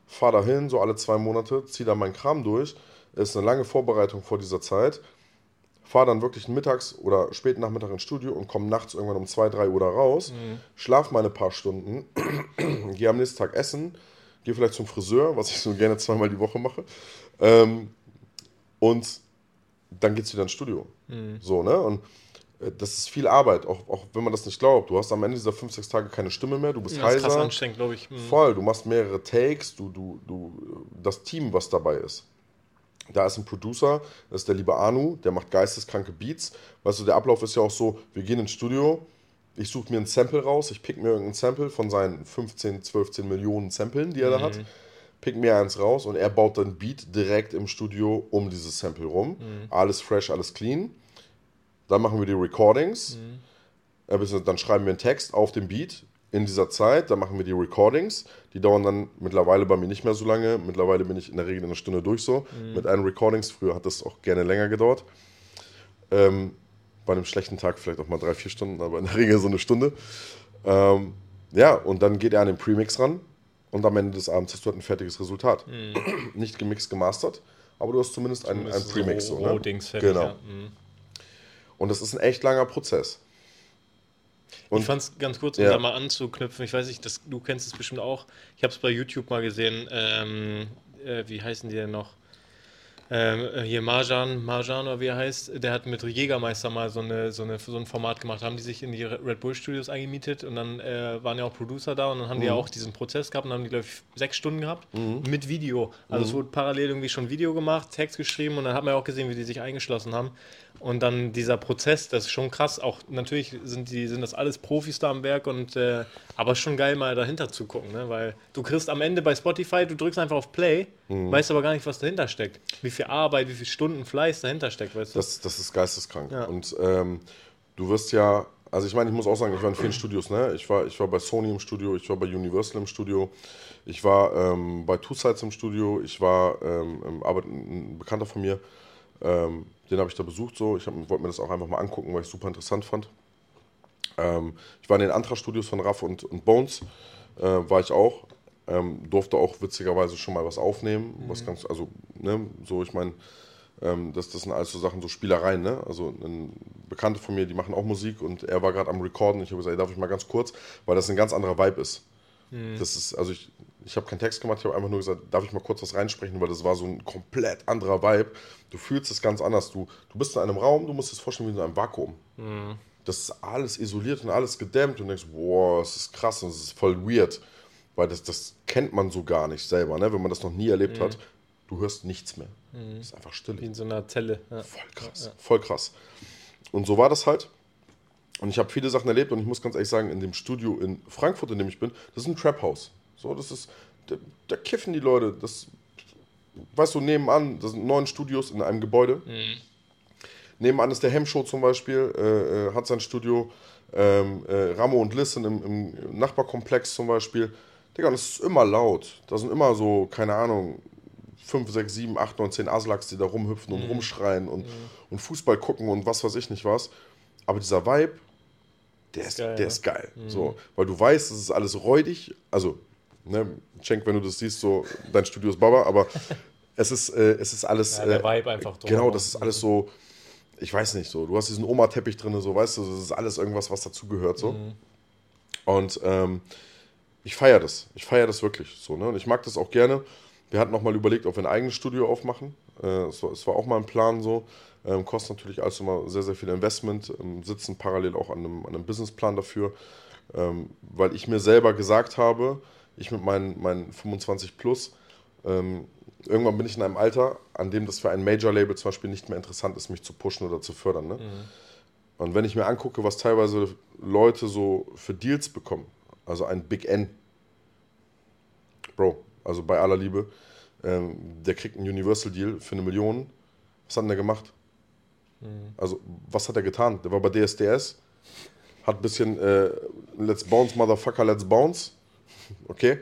fahre da hin, so alle zwei Monate, ziehe da meinen Kram durch. Ist eine lange Vorbereitung vor dieser Zeit. Fahre dann wirklich mittags oder späten Nachmittag ins Studio und komme nachts irgendwann um zwei, drei Uhr da raus. Schlaf meine paar Stunden, gehe am nächsten Tag essen, gehe vielleicht zum Friseur, was ich so gerne zweimal die Woche mache. Ähm, und dann geht's wieder ins Studio. So, ne? Und äh, das ist viel Arbeit, auch, auch wenn man das nicht glaubt. Du hast am Ende dieser fünf, sechs Tage keine Stimme mehr, du bist Das ist krass heiser. anstrengend, glaube ich. Hm. Voll, du machst mehrere Takes, du, du, du, das Team, was dabei ist. Da ist ein Producer, das ist der liebe Anu, der macht geisteskranke Beats. Weißt du, der Ablauf ist ja auch so, wir gehen ins Studio, ich suche mir ein Sample raus, ich pick mir irgendein Sample von seinen 15, 12 Millionen Samplen, die er da hat, pick mir eins raus und er baut dann Beat direkt im Studio um dieses Sample rum. Alles fresh, alles clean. Dann machen wir die Recordings. Äh, beziehungsweise Dann schreiben wir einen Text auf dem Beat in dieser Zeit. Dann machen wir die Recordings. Die dauern dann mittlerweile bei mir nicht mehr so lange. Mittlerweile bin ich in der Regel in einer Stunde durch so. Mit einen Recordings. Früher hat das auch gerne länger gedauert. Ähm, bei einem schlechten Tag vielleicht auch mal drei, vier Stunden, aber in der Regel so eine Stunde. Ähm, ja, und dann geht er an den Premix ran. Und am Ende des Abends hast du halt ein fertiges Resultat. Nicht gemixt, gemastert, aber du hast zumindest ein, ein Das ist Premix. so So, ne? Fertig, Genau. ja. Hm. Und das ist ein echt langer Prozess. Und- ich fand es ganz kurz, um Ja. da mal anzuknüpfen. Ich weiß nicht, das, du kennst es bestimmt auch. Ich habe es bei YouTube mal gesehen. Ähm, äh, wie heißen die denn noch? Ähm, äh, hier Marjan, Marjan oder wie er heißt, der hat mit Jägermeister mal so, eine, so, eine, so ein Format gemacht. Haben die sich in die Red Bull Studios eingemietet und dann äh, waren ja auch Producer da und dann haben die ja auch diesen Prozess gehabt und haben die, glaube ich, sechs Stunden gehabt mit Video. Also es wurde parallel irgendwie schon Video gemacht, Text geschrieben und dann hat man ja auch gesehen, wie die sich eingeschlossen haben. Und dann dieser Prozess, das ist schon krass. Auch natürlich sind die sind das alles Profis da am Werk und äh, aber schon geil mal dahinter zu gucken, ne? Weil du kriegst am Ende bei Spotify, du drückst einfach auf Play, weißt aber gar nicht, was dahinter steckt. Wie viel Arbeit, wie viel Stunden Fleiß dahinter steckt, weißt du? Das, das ist geisteskrank. Ja. Und ähm, du wirst ja, also ich meine, ich muss auch sagen, ich war in vielen Studios, ne? Ich war, ich war bei Sony im Studio, ich war bei Universal im Studio, ich war ähm, bei Two Sides im Studio, ich war, ähm, Arbeit, ein Bekannter von mir, ähm, den habe ich da besucht so. Ich wollte mir das auch einfach mal angucken, weil ich es super interessant fand. Ähm, ich war in den Antra-Studios von Raff und, und Bones, äh, war ich auch. Ähm, durfte auch witzigerweise schon mal was aufnehmen. Was ganz, also, ne, so, ich meine, ähm, das, das sind alles so Sachen, so Spielereien, ne? Also ein Bekannte von mir, die machen auch Musik und er war gerade am Recorden. Ich habe gesagt, ey, darf ich mal ganz kurz, weil das ein ganz anderer Vibe ist. Das ist, also ich, ich habe keinen Text gemacht, ich habe einfach nur gesagt, darf ich mal kurz was reinsprechen, weil das war so ein komplett anderer Vibe. Du fühlst es ganz anders. Du, du bist in einem Raum, du musst es vorstellen wie in einem Vakuum. Das ist alles isoliert und alles gedämmt und du denkst, boah, das ist krass und das ist voll weird. Weil das, das kennt man so gar nicht selber, ne? wenn man das noch nie erlebt hat. Du hörst nichts mehr. Es ist einfach still. Wie in so einer Zelle. Ja. Voll krass, voll krass. Und so war das halt. Und ich habe viele Sachen erlebt und ich muss ganz ehrlich sagen, in dem Studio in Frankfurt, in dem ich bin, das ist ein Trap-House. So, das ist, da, da kiffen die Leute. Das, weißt du, nebenan, das sind neun Studios in einem Gebäude. Nebenan ist der Hemshow zum Beispiel, äh, äh, hat sein Studio. Ähm, äh, Ramo und Liz sind im, im Nachbarkomplex zum Beispiel. Digga, und es ist immer laut. Da sind immer so, keine Ahnung, 5, 6, 7, 8, 9, 10 Aslaks, die da rumhüpfen und rumschreien und, und Fußball gucken und was weiß ich nicht was. Aber dieser Vibe, der ist, geil, der ne? ist geil. So, weil du weißt, es ist alles räudig. Also, ne, Cenk, wenn du das siehst, so, dein Studio ist Baba, aber es ist, äh, es ist alles. Ja, der äh, Vibe einfach Genau, drumherum. das ist alles so, ich weiß nicht, so. Du hast diesen Oma-Teppich drin, so, weißt du, das ist alles irgendwas, was dazugehört, so. Und ähm, ich feiere das. Ich feiere das wirklich so. Ne? Und ich mag das auch gerne. Wir hatten noch mal überlegt, ob wir ein eigenes Studio aufmachen. Äh, es, war, es war auch mal ein Plan so. Ähm, kostet natürlich alles immer sehr, sehr viel Investment. Ähm, sitzen parallel auch an einem, an einem Businessplan dafür. Ähm, weil ich mir selber gesagt habe, ich mit meinen, meinen 25 plus, ähm, irgendwann bin ich in einem Alter, an dem das für ein Major-Label zum Beispiel nicht mehr interessant ist, mich zu pushen oder zu fördern. Ne? Und wenn ich mir angucke, was teilweise Leute so für Deals bekommen, also ein Big N, Bro, also bei aller Liebe, ähm, der kriegt einen Universal-Deal für eine Million. Was hat denn der gemacht? Also, was hat er getan? Der war bei DSDS, hat ein bisschen äh, Let's Bounce, Motherfucker, Let's Bounce. Okay,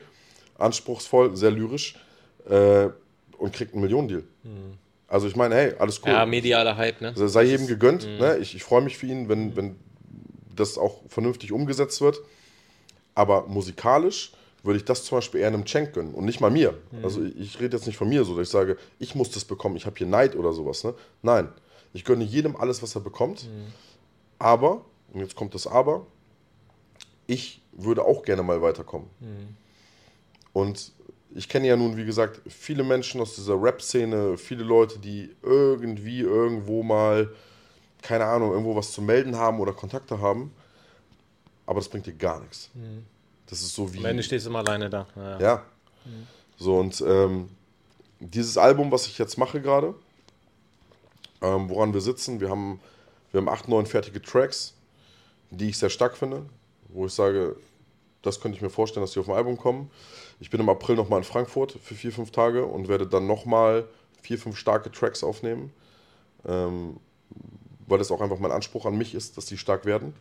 anspruchsvoll, sehr lyrisch äh, und kriegt einen Millionendeal. Also, ich meine, hey, alles cool. Ja, medialer Hype, ne? Sei jedem gegönnt. Ne? Ich, ich freue mich für ihn, wenn, wenn das auch vernünftig umgesetzt wird. Aber musikalisch würde ich das zum Beispiel eher einem Cenk gönnen und nicht mal mir. Also ich, ich rede jetzt nicht von mir so, dass ich sage, ich muss das bekommen, ich habe hier Neid oder sowas. Ne? Nein, ich gönne jedem alles, was er bekommt. Aber, und jetzt kommt das Aber, ich würde auch gerne mal weiterkommen. Und ich kenne ja nun, wie gesagt, viele Menschen aus dieser Rap-Szene, viele Leute, die irgendwie irgendwo mal, keine Ahnung, irgendwo was zu melden haben oder Kontakte haben. Aber das bringt dir gar nichts. Das ist so wie. Am Ende stehst du immer alleine da. Ja. Ja. So, und ähm, dieses Album, was ich jetzt mache gerade, ähm, woran wir sitzen, wir haben, wir haben acht, neun fertige Tracks, die ich sehr stark finde, wo ich sage, das könnte ich mir vorstellen, dass die auf dem Album kommen. Ich bin im April nochmal in Frankfurt für vier, fünf Tage und werde dann nochmal vier, fünf starke Tracks aufnehmen, ähm, weil das auch einfach mein Anspruch an mich ist, dass die stark werden.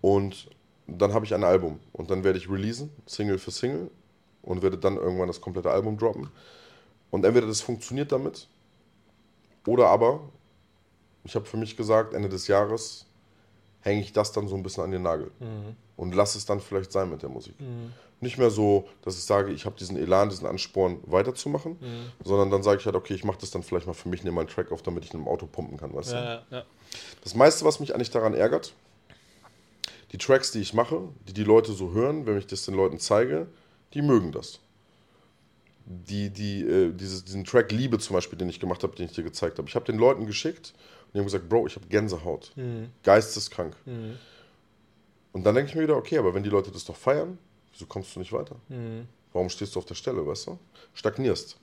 Und dann habe ich ein Album und dann werde ich releasen, Single für Single und werde dann irgendwann das komplette Album droppen. Und entweder das funktioniert damit oder aber, ich habe für mich gesagt, Ende des Jahres hänge ich das dann so ein bisschen an den Nagel und lasse es dann vielleicht sein mit der Musik. Nicht mehr so, dass ich sage, ich habe diesen Elan, diesen Ansporn weiterzumachen, sondern dann sage ich halt, okay, ich mache das dann vielleicht mal für mich, nehme mal einen Track auf, damit ich in einem Auto pumpen kann. Weißt du? Ja, ja, ja. Das meiste, was mich eigentlich daran ärgert, die Tracks, die ich mache, die die Leute so hören, wenn ich das den Leuten zeige, die mögen das. Die, die, äh, dieses, diesen Track Liebe zum Beispiel, den ich gemacht habe, den ich dir gezeigt habe. Ich habe den Leuten geschickt und die haben gesagt, Bro, ich habe Gänsehaut. Mhm. Geisteskrank. Mhm. Und dann denke ich mir wieder, okay, aber wenn die Leute das doch feiern, wieso kommst du nicht weiter? Mhm. Warum stehst du auf der Stelle, weißt du? Stagnierst.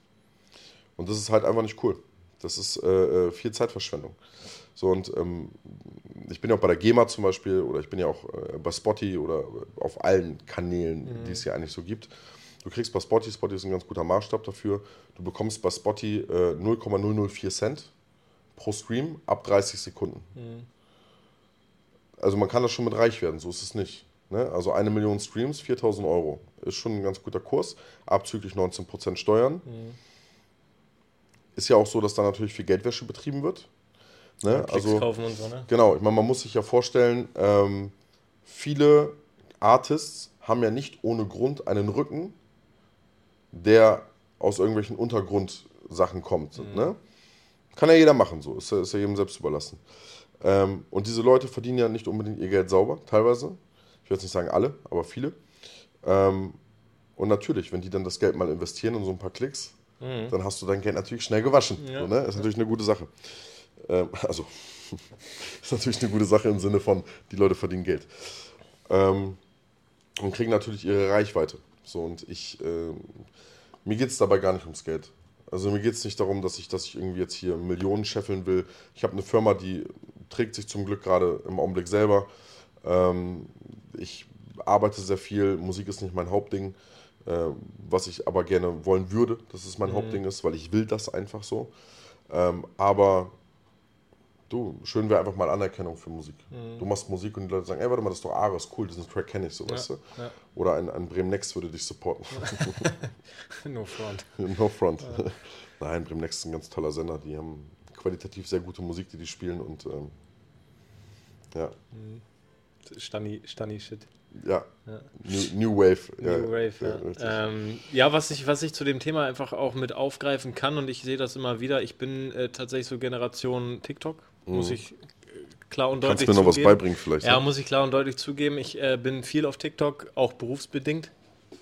Und das ist halt einfach nicht cool. Das ist äh, äh, viel Zeitverschwendung. So und ähm, ich bin ja auch bei der GEMA zum Beispiel oder ich bin ja auch äh, bei Spotty oder auf allen Kanälen, die es ja eigentlich so gibt. Du kriegst bei Spotty, Spotty ist ein ganz guter Maßstab dafür, du bekommst bei Spotty äh, 0,004 Cent pro Stream ab 30 Sekunden. Also man kann das schon mit reich werden, so ist es nicht. Ne? Also eine Million Streams, 4000 Euro. Ist schon ein ganz guter Kurs, abzüglich 19% Steuern. Ist ja auch so, dass da natürlich viel Geldwäsche betrieben wird. Ne? Klicks Also, kaufen und so, ne? Genau, ich meine, man muss sich ja vorstellen, ähm, viele Artists haben ja nicht ohne Grund einen Rücken, der aus irgendwelchen Untergrundsachen kommt. Ne? Kann ja jeder machen, so, ist, ja- ist ja jedem selbst überlassen. Ähm, und diese Leute verdienen ja nicht unbedingt ihr Geld sauber, teilweise. Ich will jetzt nicht sagen alle, aber viele. Ähm, und natürlich, wenn die dann das Geld mal investieren in so ein paar Klicks, dann hast du dein Geld natürlich schnell gewaschen. Ja. So, ne? Ist natürlich eine gute Sache. Ähm, also, ist natürlich eine gute Sache im Sinne von, die Leute verdienen Geld. Ähm, und kriegen natürlich ihre Reichweite. So, und ich, ähm, mir geht es dabei gar nicht ums Geld. Also mir geht es nicht darum, dass ich, dass ich irgendwie jetzt hier Millionen scheffeln will. Ich habe eine Firma, die trägt sich zum Glück gerade im Augenblick selber. Ähm, ich arbeite sehr viel, Musik ist nicht mein Hauptding, äh, was ich aber gerne wollen würde, dass es mein Hauptding ist, weil ich will das einfach so. Ähm, aber du, schön wäre einfach mal Anerkennung für Musik. Du machst Musik und die Leute sagen, ey, warte mal, das ist doch Ares, cool, diesen Track kenne ich so, weißt du? ja. Oder ein, ein Bremen Next würde dich supporten. No front. no front. Nein, Bremen Next ist ein ganz toller Sender, die haben qualitativ sehr gute Musik, die die spielen und ähm, ja, Stani, Stani Shit. ja, Ja. New, New Wave. ja, New Rave, ja. richtig. ähm, ja, was ich, was ich zu dem Thema einfach auch mit aufgreifen kann und ich sehe das immer wieder, ich bin äh, tatsächlich so Generation TikTok, muss ich äh, klar und Mhm. Kannst deutlich du mir noch was zugeben. beibringen vielleicht? Ja, ne? muss ich klar und deutlich zugeben. Ich äh, bin viel auf TikTok, auch berufsbedingt.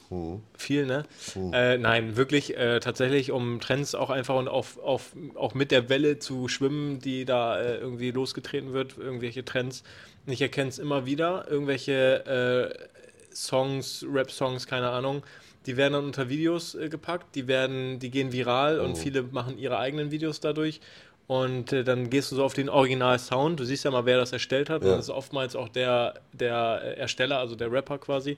Mhm. Viel, ne? Äh, nein, wirklich äh, tatsächlich, um Trends auch einfach und auf, auf, auch mit der Welle zu schwimmen, die da äh, irgendwie losgetreten wird, irgendwelche Trends. Ich erkenne es immer wieder, irgendwelche äh, Songs, Rap-Songs, keine Ahnung, die werden dann unter Videos äh, gepackt, die werden, die gehen viral und viele machen ihre eigenen Videos dadurch. Und äh, dann gehst du so auf den Original-Sound. Du siehst ja mal, wer das erstellt hat. Und Ja. das ist oftmals auch der, der Ersteller, also der Rapper quasi.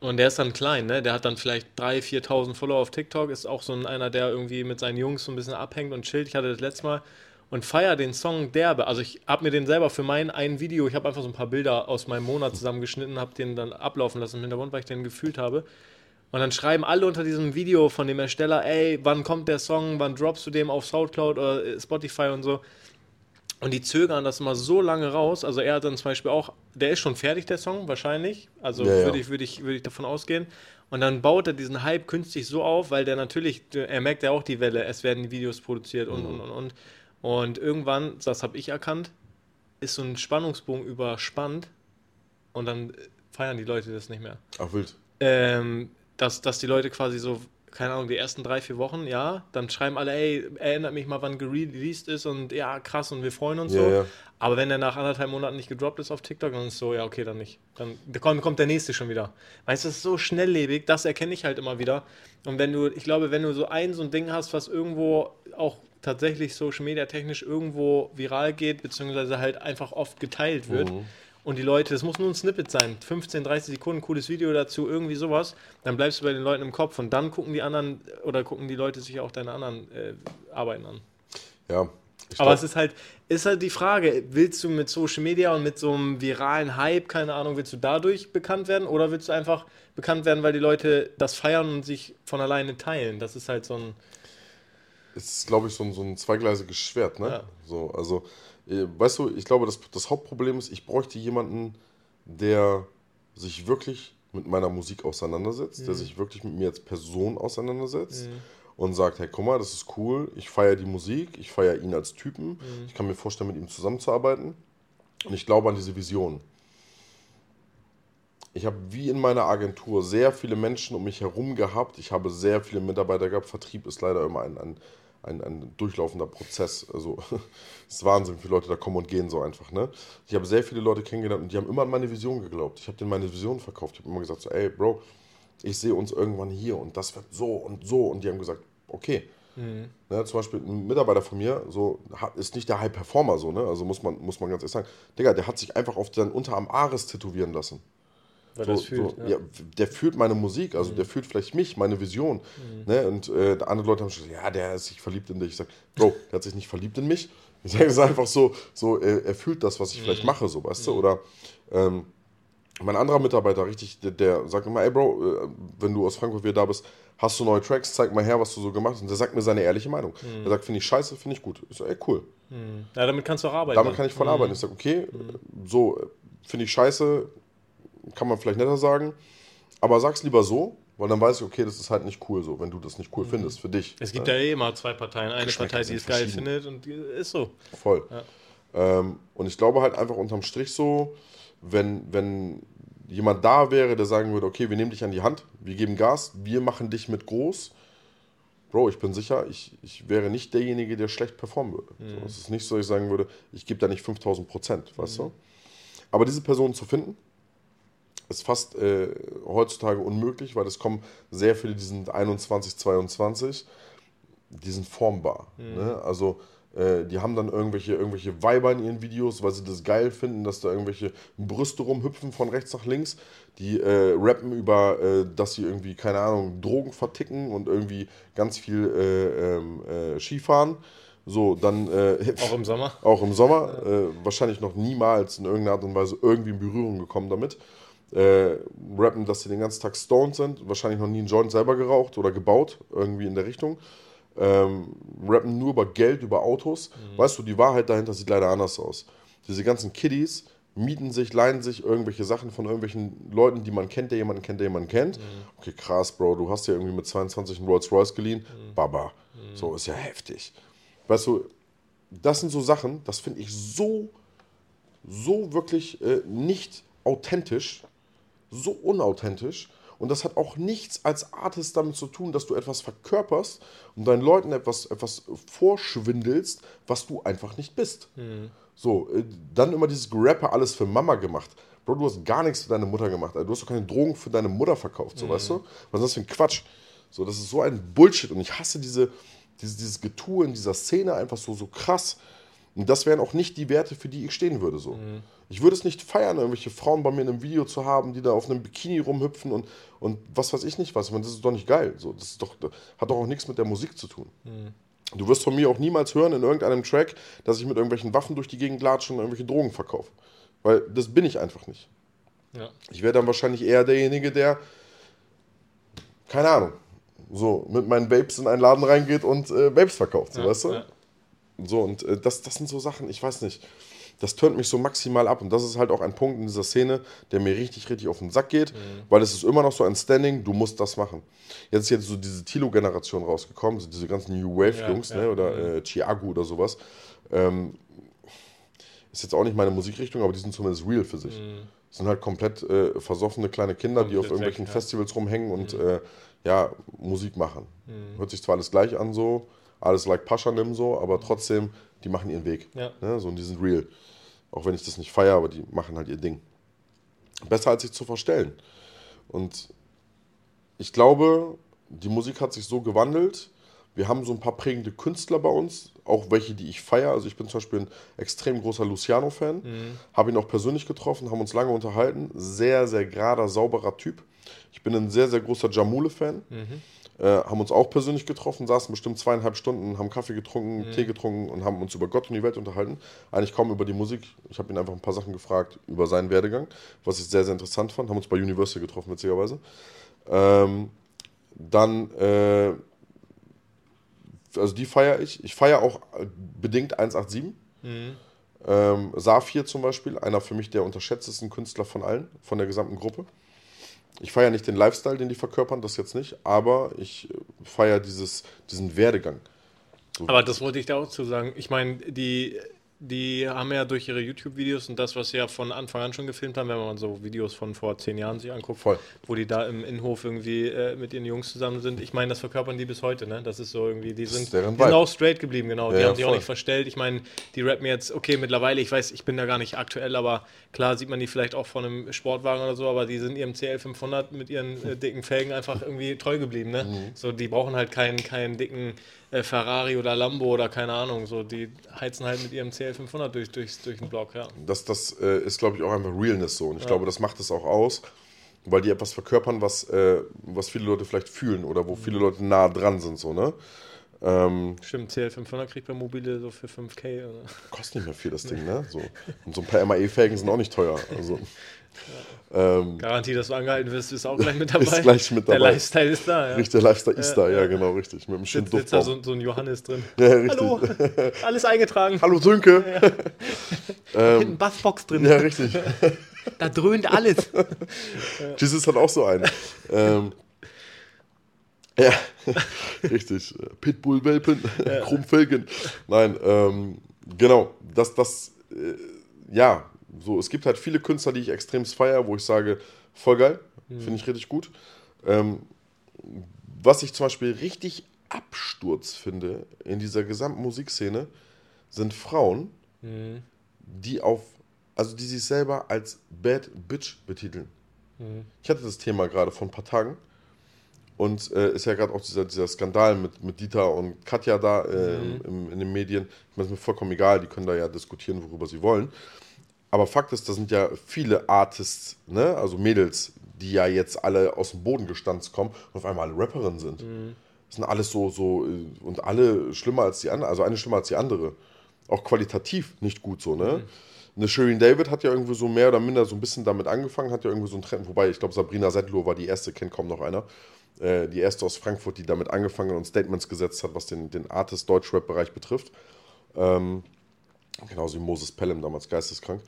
Und der ist dann klein, ne? Der hat dann vielleicht 3.000, 4.000 Follower auf TikTok. Ist auch so ein, einer, der irgendwie mit seinen Jungs so ein bisschen abhängt und chillt. Ich hatte das letzte Mal und feier den Song derbe. Also ich habe mir den selber für mein ein Video, ich habe einfach so ein paar Bilder aus meinem Monat zusammengeschnitten, habe den dann ablaufen lassen im Hintergrund, weil ich den gefühlt habe. Und dann schreiben alle unter diesem Video von dem Ersteller, ey, wann kommt der Song, wann droppst du dem auf Soundcloud oder äh, Spotify und so. Und die zögern das immer so lange raus. Also er hat dann zum Beispiel auch, der ist schon fertig, der Song, wahrscheinlich. Also Ja, ja. würde ich, würde ich, würde ich davon ausgehen. Und dann baut er diesen Hype künstlich so auf, weil der natürlich, er merkt ja auch die Welle, es werden Videos produziert und, und, und, und. Und irgendwann, das habe ich erkannt, ist so ein Spannungsbogen überspannt und dann feiern die Leute das nicht mehr Ach, wild. ähm, dass, dass die Leute quasi so, keine Ahnung, die ersten drei, vier Wochen, ja, dann schreiben alle, ey, erinnert mich mal, wann gereleased ist und ja, krass und wir freuen uns Ja, so. ja. Aber wenn der nach anderthalb Monaten nicht gedroppt ist auf TikTok, dann ist so, ja, okay, dann nicht. Dann kommt, kommt der nächste schon wieder. Weißt du, das ist so schnelllebig, das erkenne ich halt immer wieder. Und wenn du, ich glaube, wenn du so ein, so ein Ding hast, was irgendwo auch tatsächlich Social Media technisch irgendwo viral geht, beziehungsweise halt einfach oft geteilt wird, und die Leute, das muss nur ein Snippet sein, 15, 30 Sekunden, cooles Video dazu, irgendwie sowas, dann bleibst du bei den Leuten im Kopf und dann gucken die anderen oder gucken die Leute sich auch deine anderen äh, Arbeiten an. Ja. Aber es ist halt, ist halt die Frage, willst du mit Social Media und mit so einem viralen Hype, keine Ahnung, willst du dadurch bekannt werden oder willst du einfach bekannt werden, weil die Leute das feiern und sich von alleine teilen? Das ist halt so ein, es ist, glaube ich, so ein, so ein zweigleisiges Schwert, ne? Ja. So, also, weißt du, ich glaube, das, das Hauptproblem ist, ich bräuchte jemanden, der sich wirklich mit meiner Musik auseinandersetzt, Mhm. der sich wirklich mit mir als Person auseinandersetzt und sagt, hey, guck mal, das ist cool, ich feiere die Musik, ich feiere ihn als Typen, Mhm. ich kann mir vorstellen, mit ihm zusammenzuarbeiten und ich glaube an diese Vision. ich habe wie in meiner Agentur sehr viele Menschen um mich herum gehabt. Ich habe sehr viele Mitarbeiter gehabt. Vertrieb ist leider immer ein, ein, ein, ein durchlaufender Prozess. Also es ist Wahnsinn, wie viele Leute da kommen und gehen so einfach. Ne? Ich habe sehr viele Leute kennengelernt und die haben immer an meine Vision geglaubt. Ich habe denen meine Vision verkauft. Ich habe immer gesagt so, ey Bro, ich sehe uns irgendwann hier und das wird so und so. Und die haben gesagt, okay. Mhm. Ne, zum Beispiel ein Mitarbeiter von mir so, ist nicht der High-Performer, so, ne? also muss man, muss man ganz ehrlich sagen. Digga, der hat sich einfach auf seinen Unterarm Ares tätowieren lassen. Weil so, fühlt, so, ja. ja. der fühlt meine Musik, also mhm. der fühlt vielleicht mich, meine Vision. Mhm. Ne? Und äh, andere Leute haben schon gesagt, ja, der ist sich verliebt in dich. Ich sage, Bro, der hat sich nicht verliebt in mich. Ich sage es einfach so, so er, er, fühlt das, was ich vielleicht mhm. mache, so, weißt du? Mhm. Oder ähm, mein anderer Mitarbeiter, richtig, der, der, sagt immer, ey Bro, äh, wenn du aus Frankfurt wieder da bist, hast du neue Tracks, zeig mal her, was du so gemacht hast. Und der sagt mir seine ehrliche Meinung. Mhm. Er sagt, finde ich scheiße, finde ich gut. Ich so, ey, cool. Mhm. Ja, damit kannst du auch arbeiten. Damit kann ich voll mhm. arbeiten. Ich sage, okay, mhm. so, finde ich scheiße, kann man vielleicht netter sagen, aber sag's lieber so, weil dann weiß ich, okay, das ist halt nicht cool so, wenn du das nicht cool mhm. findest für dich. Es gibt ne? ja eh immer zwei Parteien. Eine Partei, die es geil findet und die ist so. Voll. Ja. Ähm, und ich glaube halt einfach unterm Strich so, wenn, wenn jemand da wäre, der sagen würde, okay, wir nehmen dich an die Hand, wir geben Gas, wir machen dich mit groß. Bro, ich bin sicher, ich, ich wäre nicht derjenige, der schlecht performen würde. Mhm. So, es ist nicht so, dass ich sagen würde, ich gebe da nicht 5000 Prozent, weißt mhm. du? Aber diese Person zu finden, ist fast äh, heutzutage unmöglich, weil es kommen sehr viele, die sind 21, 22, die sind formbar. Mhm. Ne? Also äh, die haben dann irgendwelche, irgendwelche Weiber in ihren Videos, weil sie das geil finden, dass da irgendwelche Brüste rumhüpfen von rechts nach links. Die äh, rappen über, äh, dass sie irgendwie, keine Ahnung, Drogen verticken und irgendwie ganz viel äh, ähm, äh, Skifahren. So, dann. Äh, auch im Sommer? Auch im Sommer. wahrscheinlich noch niemals in irgendeiner Art und Weise irgendwie in Berührung gekommen damit äh, rappen, dass sie den ganzen Tag stoned sind, wahrscheinlich noch nie einen Joint selber geraucht oder gebaut, irgendwie in der Richtung. Ähm, rappen nur über Geld, über Autos. Mhm. Weißt du, die Wahrheit dahinter sieht leider anders aus. Diese ganzen Kiddies mieten sich, leihen sich irgendwelche Sachen von irgendwelchen Leuten, die man kennt, der jemanden kennt, der jemanden kennt. Mhm. Okay, krass, Bro, du hast ja irgendwie mit 22 einen Rolls Royce geliehen. Mhm. Baba. Mhm. So, ist ja heftig. Weißt du, das sind so Sachen, das finde ich so, so wirklich äh, nicht authentisch, so unauthentisch. Und das hat auch nichts als Artist damit zu tun, dass du etwas verkörperst und deinen Leuten etwas, etwas vorschwindelst, was du einfach nicht bist. Mhm. So, äh, dann immer dieses Rapper alles für Mama gemacht. Bro, du hast gar nichts für deine Mutter gemacht. Du hast doch keine Drogen für deine Mutter verkauft, so mhm. weißt du? Was ist das für ein Quatsch? So, das ist so ein Bullshit und ich hasse diese, diese, dieses Getue in dieser Szene einfach so, so krass. Und das wären auch nicht die Werte, für die ich stehen würde. So. Mhm. Ich würde es nicht feiern, irgendwelche Frauen bei mir in einem Video zu haben, die da auf einem Bikini rumhüpfen und, und was weiß ich nicht was. Ich meine, das ist doch nicht geil. So, das, ist doch, das hat doch auch nichts mit der Musik zu tun. Mhm. Du wirst von mir auch niemals hören in irgendeinem Track, dass ich mit irgendwelchen Waffen durch die Gegend latsche und irgendwelche Drogen verkaufe. Weil das bin ich einfach nicht. Ja. Ich wäre dann wahrscheinlich eher derjenige, der, keine Ahnung, so mit meinen Babes in einen Laden reingeht und äh, Babes verkauft, so, ja, weißt du? Ja. So, und äh, das, das sind so Sachen, ich weiß nicht das tönt mich so maximal ab. Und das ist halt auch ein Punkt in dieser Szene, der mir richtig, richtig auf den Sack geht, mhm. weil es ist immer noch so ein Standing, du musst das machen. Jetzt ist jetzt so diese Tilo-Generation rausgekommen, so diese ganzen New Wave-Jungs, ja, ja. ne, oder mhm. äh, Chiago oder sowas. Ähm, ist jetzt auch nicht meine Musikrichtung, aber die sind zumindest real für sich. Mhm. sind halt komplett äh, versoffene kleine Kinder, komplett die auf irgendwelchen weg, ja. Festivals rumhängen und mhm. äh, ja, Musik machen. Mhm. Hört sich zwar alles gleich an, so, alles like Pascha nimm so, aber trotzdem, die machen ihren Weg. Ja. Ne, so, und die sind real. Auch wenn ich das nicht feiere, aber die machen halt ihr Ding. Besser als sich zu verstellen. Und ich glaube, die Musik hat sich so gewandelt. Wir haben so ein paar prägende Künstler bei uns, auch welche, die ich feiere. Also ich bin zum Beispiel ein extrem großer Luciano-Fan. Mhm. Habe ihn auch persönlich getroffen, haben uns lange unterhalten. Sehr, sehr gerader, sauberer Typ. Ich bin ein sehr, sehr großer Jamule-Fan. Mhm. Äh, haben uns auch persönlich getroffen, saßen bestimmt zweieinhalb Stunden, haben Kaffee getrunken, mhm. Tee getrunken und haben uns über Gott und die Welt unterhalten. Eigentlich kaum über die Musik. Ich habe ihn einfach ein paar Sachen gefragt über seinen Werdegang, was ich sehr, sehr interessant fand. Haben uns bei Universal getroffen, witzigerweise. Ähm, dann, äh, also die feiere ich. Ich feiere auch bedingt 187. Mhm. Ähm, Safir zum Beispiel, einer für mich der unterschätztesten Künstler von allen, von der gesamten Gruppe ich feiere nicht den Lifestyle, den die verkörpern, das jetzt nicht, aber ich feiere diesen Werdegang. So. Aber das wollte ich da auch zu sagen. Ich meine, die die haben ja durch ihre YouTube-Videos und das, was sie ja von Anfang an schon gefilmt haben, wenn man so Videos von vor zehn Jahren sich anguckt, Voll. wo die da im Innenhof irgendwie äh, mit ihren Jungs zusammen sind. Ich meine, das verkörpern die bis heute, ne? Das ist so irgendwie, die sind, die sind auch straight geblieben, genau. die Ja, haben sich auch voll. nicht verstellt. Ich meine, die rappen jetzt, okay, mittlerweile, ich weiß, ich bin da gar nicht aktuell, aber klar sieht man die vielleicht auch von einem Sportwagen oder so, aber die sind ihrem CL500 mit ihren äh, dicken Felgen einfach irgendwie treu geblieben, ne? Mhm. So, die brauchen halt keinen, keinen dicken äh, Ferrari oder Lambo oder keine Ahnung, so, die heizen halt mit ihrem CL500 durch, durchs, durch den Block, ja. Das, das äh, ist, glaube ich, auch einfach Realness so. Und ich glaube, das macht es auch aus, weil die etwas verkörpern, was, äh, was viele Leute vielleicht fühlen oder wo viele Leute nah dran sind. So, ne? Ähm, Stimmt, CL500 kriegt man mobile so für 5K. Oder? kostet nicht mehr viel, das Ding. Ne? So. Und so ein paar MAE-Felgen sind auch nicht teuer. Also, ähm, Garantie, dass du angehalten wirst, ist auch gleich mit dabei. Ist gleich mit Der dabei. Lifestyle ist da, ja. richtig, der Lifestyle ist da, ja, genau, richtig. Mit einem schönen Sitzt, sitzt da Duftbaum. so, so ein Johannes drin. Ja, richtig. Hallo, alles eingetragen. Hallo Sönke. Hinten Bassbox drin. Ja, richtig. Da dröhnt alles. Jesus hat auch so einen. ähm, ja, richtig. Pitbull-Welpen, Krummfelgen. Nein, ähm, genau. Das, das, äh, ja, so, es gibt halt viele Künstler, die ich extrem feiere, wo ich sage, voll geil, finde ich richtig gut. Ähm, was ich zum Beispiel richtig Absturz finde in dieser gesamten Musikszene, sind Frauen, die auf, also die sich selber als Bad Bitch betiteln. Ich hatte das Thema gerade vor ein paar Tagen. Und äh, ist ja gerade auch dieser, dieser Skandal mit, mit Dieter und Katja da äh, im, im, in den Medien. Ich meine, ist mir vollkommen egal, die können da ja diskutieren, worüber sie wollen. Aber Fakt ist, da sind ja viele Artists, ne? also Mädels, die ja jetzt alle aus dem Boden gestanzt kommen und auf einmal alle Rapperinnen sind. Das sind alles so, so, äh, und alle schlimmer als die andere, also eine schlimmer als die andere. Auch qualitativ nicht gut so, ne? Eine Shirin David hat ja irgendwie so mehr oder minder so ein bisschen damit angefangen, hat ja irgendwie so einen Trend, wobei ich glaube, Sabrina Settler war die erste, kennt kaum noch einer. Äh, die erste aus Frankfurt, die damit angefangen und Statements gesetzt hat, was den, den Artist-Deutschrap-Bereich betrifft. Ähm, genauso wie Moses Pelham, damals geisteskrank.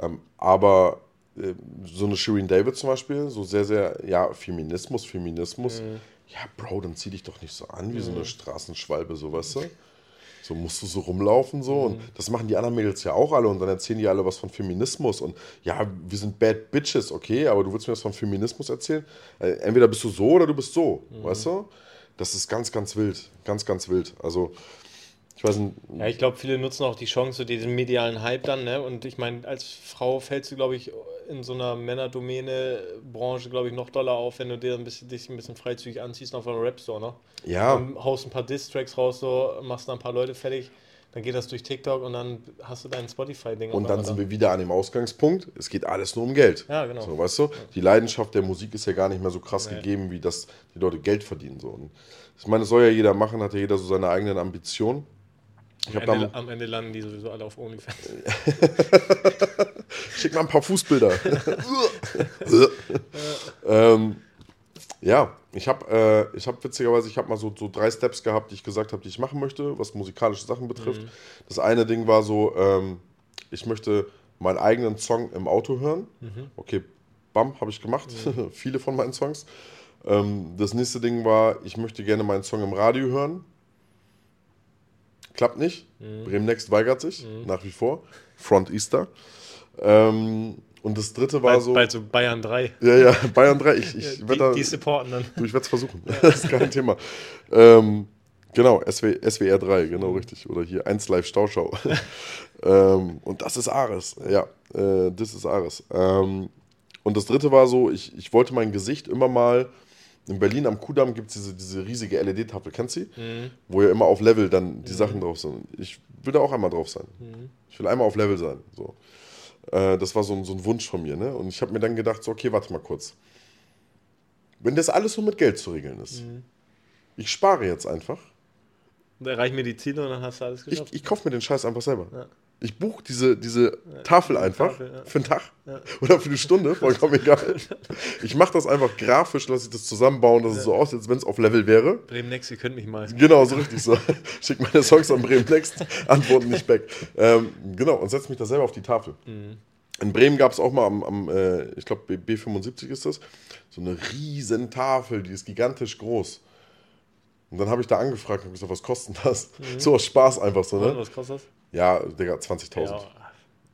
Ähm, aber äh, so eine Shirin David zum Beispiel, so sehr, sehr, ja, Feminismus, Feminismus. Ja, Bro, dann zieh dich doch nicht so an wie so eine Straßenschwalbe, so weißt du? So musst du so rumlaufen so und das machen die anderen Mädels ja auch alle und dann erzählen die alle was von Feminismus und ja, wir sind bad bitches, okay, aber du willst mir was von Feminismus erzählen? Äh, entweder bist du so oder du bist so, weißt du? Das ist ganz, ganz wild, ganz, ganz wild. Also, ich weiß nicht, Ja, ich glaube, viele nutzen auch die Chance, so diesen medialen Hype dann, ne? Und ich meine, als Frau fällst du, glaube ich, in so einer Männerdomäne-Branche, glaube ich, noch doller auf, wenn du dir ein bisschen, dich ein bisschen freizügig anziehst auf einem Rap-Store, ne? ja, Und haust ein paar Diss-Tracks raus, so, machst dann ein paar Leute fertig, dann geht das durch TikTok und dann hast du dein Spotify-Ding. und dann sind wir wieder an dem Ausgangspunkt, es geht alles nur um Geld. Ja, genau. So, weißt du, die Leidenschaft der Musik ist ja gar nicht mehr so krass Nee. gegeben, wie das die Leute Geld verdienen. So. Und ich meine, das soll ja jeder machen, hat ja jeder so seine eigenen Ambitionen. Am Ende, am Ende landen die sowieso alle auf OnlyFans. schick mal ein paar Fußbilder. ähm, ja, ich habe äh, ich hab witzigerweise, ich habe mal so, so drei Steps gehabt, die ich gesagt habe, die ich machen möchte, was musikalische Sachen betrifft. Das eine Ding war so, ähm, ich möchte meinen eigenen Song im Auto hören. Okay, bam, habe ich gemacht. Viele von meinen Songs. Ähm, das nächste Ding war, ich möchte gerne meinen Song im Radio hören. Klappt nicht. Bremen Next weigert sich, nach wie vor. Front Easter. Ähm, und das dritte war Bald, so. bald so Bayern 3. Ja, ja, Bayern 3. Ich, ich die, werd da, die supporten dann. du, ich werde es versuchen. Das ist kein Thema. Ähm, genau, SW, SWR 3, genau richtig. Oder hier 1 Live Stauschau. ähm, und das ist Ares. Ja, äh, das ist Ares. Ähm, und das dritte war so, ich, ich wollte mein Gesicht immer mal. In Berlin am Kudamm gibt es diese, diese riesige LED-Tafel, kennst du sie? Mhm. Wo ja immer auf Level dann die Sachen drauf sind. Ich will da auch einmal drauf sein. Mhm. Ich will einmal auf Level sein. So. Äh, das war so ein, so ein Wunsch von mir. Ne? Und ich habe mir dann gedacht, so, okay, warte mal kurz. Wenn das alles so mit Geld zu regeln ist, Mhm. ich spare jetzt einfach. Da erreichen mir die Ziele und dann hast du alles Ich, geschafft. ich kaufe mir den Scheiß einfach selber. Ja. Ich buche diese, diese Tafel einfach Tafel, ja. für einen Tag oder für eine Stunde, vollkommen egal. Ich mache das einfach grafisch, lasse ich das zusammenbauen, dass es so aussieht, als wenn es auf Level wäre. Bremen Next, ihr könnt mich mal. Genau, so richtig so. Schick meine Songs an Bremen Next, antworten nicht back. Ähm, genau, und setze mich da selber auf die Tafel. In Bremen gab es auch mal am, am äh, ich glaube B75 ist das, so eine riesen Tafel, die ist gigantisch groß. Und dann habe ich da angefragt und gesagt, was kostet das? So aus Spaß einfach so, Und ne? was kostet das? Ja, Digga, 20.000. Ja.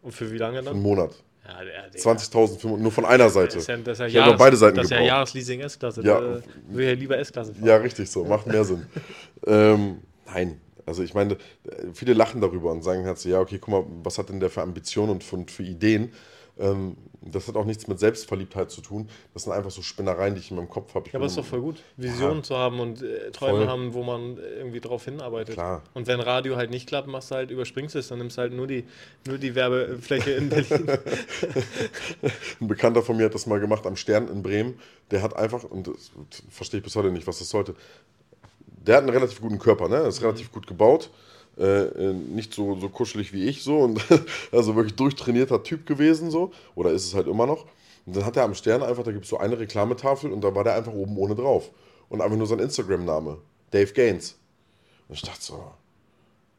Und für wie lange Einen dann? Monat. Ja, der, der, 20.000 für- nur von einer Seite. Das ist ja, das ist ja, Ich Jahres, beide Seiten das ist ja. Jahresleasing S-Klasse. Ja. Da will ja lieber S-Klasse fahren. Ja, richtig so, macht mehr Sinn. ähm, nein, also ich meine, äh, viele lachen darüber und sagen halt so, ja, okay, guck mal, was hat denn der für Ambitionen und für, für Ideen? Ähm, das hat auch nichts mit Selbstverliebtheit zu tun. Das sind einfach so Spinnereien, die ich in meinem Kopf habe. Ja, aber ist doch voll gut, Visionen zu haben und äh, Träume Voll. haben, wo man äh, irgendwie drauf hinarbeitet. Klar. Und wenn Radio halt nicht klappt, machst du halt, überspringst es, dann nimmst du halt nur die, nur die Werbefläche in Berlin. Ein Bekannter von mir hat das mal gemacht am Stern in Bremen. Der hat einfach, und das verstehe ich bis heute nicht, was das sollte. Der hat einen relativ guten Körper, ne? Ist relativ gut gebaut. Äh, äh, nicht so, so kuschelig wie ich, so. Und also wirklich durchtrainierter Typ gewesen, so. Oder ist es halt immer noch. Und dann hat er am Stern einfach, da gibt es so eine Reklametafel und da war der einfach oben ohne drauf. Und einfach nur sein Instagram-Name. Dave Gaines. Und ich dachte so,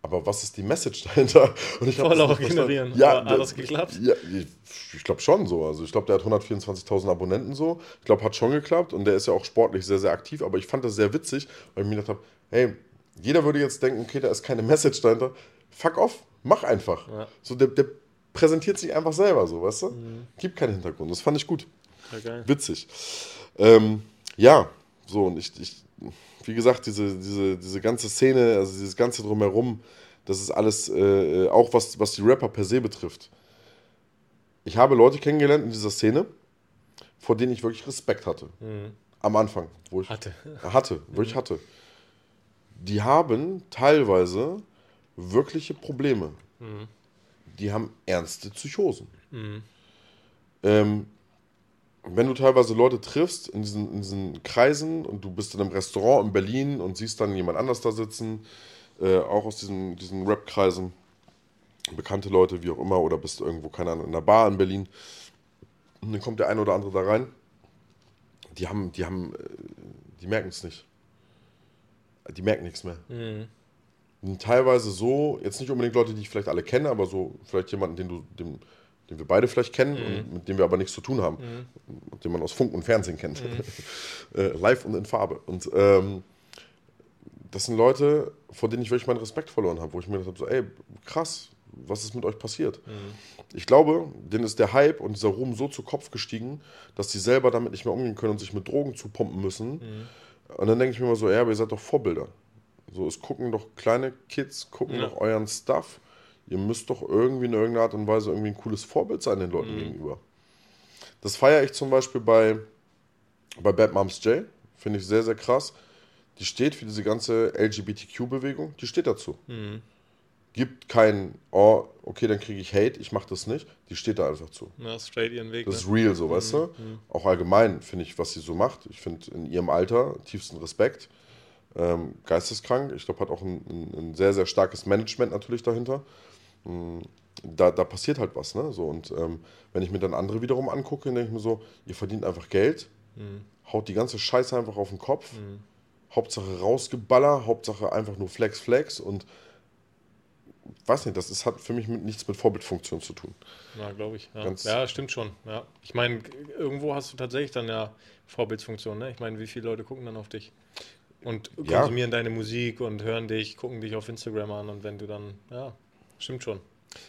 aber was ist die Message dahinter? Und ich Follower generieren. Ja, hat das geklappt? Ja, ich, ich glaube schon so. Also ich glaube, der hat 124.000 Abonnenten so. Ich glaube, hat schon geklappt und der ist ja auch sportlich sehr, sehr aktiv. Aber ich fand das sehr witzig, weil ich mir gedacht habe, hey, jeder würde jetzt denken, okay, da ist keine Message dahinter. Fuck off, mach einfach. Ja. So, der, der präsentiert sich einfach selber so, weißt du? Mhm. Gibt keinen Hintergrund. Das fand ich gut. Ja. Witzig. Ähm, ja, so und ich, ich, wie gesagt, diese, diese, diese ganze Szene, also dieses ganze drumherum, das ist alles, äh, auch was, was die Rapper per se betrifft. Ich habe Leute kennengelernt in dieser Szene, vor denen ich wirklich Respekt hatte. Am Anfang, wo ich Mhm. Hatte. hatte, wo ich hatte. Die haben teilweise wirkliche Probleme. Die haben ernste Psychosen. Ähm, wenn du teilweise Leute triffst in diesen, in diesen Kreisen und du bist in einem Restaurant in Berlin und siehst dann jemand anders da sitzen, äh, auch aus diesen, diesen Rap-Kreisen, bekannte Leute, wie auch immer, oder bist irgendwo, keine Ahnung, in einer Bar in Berlin, und dann kommt der eine oder andere da rein, die haben, die haben, äh, die merken es nicht. Die merken nichts mehr. Und teilweise so, jetzt nicht unbedingt Leute, die ich vielleicht alle kenne, aber so vielleicht jemanden, den du, den, den wir beide vielleicht kennen und mit dem wir aber nichts zu tun haben, den man aus Funk und Fernsehen kennt. äh, live und in Farbe. Und ähm, das sind Leute, vor denen ich wirklich meinen Respekt verloren habe, wo ich mir gedacht habe, so, ey, krass, was ist mit euch passiert? Ich glaube, denen ist der Hype und dieser Ruhm so zu Kopf gestiegen, dass sie selber damit nicht mehr umgehen können und sich mit Drogen zupumpen müssen. Und dann denke ich mir immer so, ja, aber ihr seid doch Vorbilder. So, es gucken doch kleine Kids, gucken doch euren Stuff. Ihr müsst doch irgendwie in irgendeiner Art und Weise irgendwie ein cooles Vorbild sein den Leuten gegenüber. Das feiere ich zum Beispiel bei, bei Bad Moms J. Finde ich sehr, sehr krass. Die steht für diese ganze LGBTQ-Bewegung. Die steht dazu. Gibt kein, oh, okay, dann kriege ich Hate, ich mache das nicht. Die steht da einfach zu. Ja, straight ihren Weg. Das Ne? ist real, so, weißt du? Auch allgemein finde ich, was sie so macht. Ich finde in ihrem Alter tiefsten Respekt. Ähm, geisteskrank. Ich glaube, hat auch ein, ein, ein sehr, sehr starkes Management natürlich dahinter. Mm, Da, da passiert halt was, ne? So, und ähm, wenn ich mir dann andere wiederum angucke, dann denke ich mir so, ihr verdient einfach Geld, haut die ganze Scheiße einfach auf den Kopf. Hauptsache rausgeballer, Hauptsache einfach nur Flex, Flex und weiß nicht, das ist, hat für mich mit, nichts mit Vorbildfunktion zu tun. Ja, glaube ich. Ja. Ja, stimmt schon. Ja. Ich meine, irgendwo hast du tatsächlich dann ja Vorbildsfunktion. Ne? Ich meine, wie viele Leute gucken dann auf dich? Und Ja. konsumieren deine Musik und hören dich, gucken dich auf Instagram an und wenn du dann, ja, stimmt schon.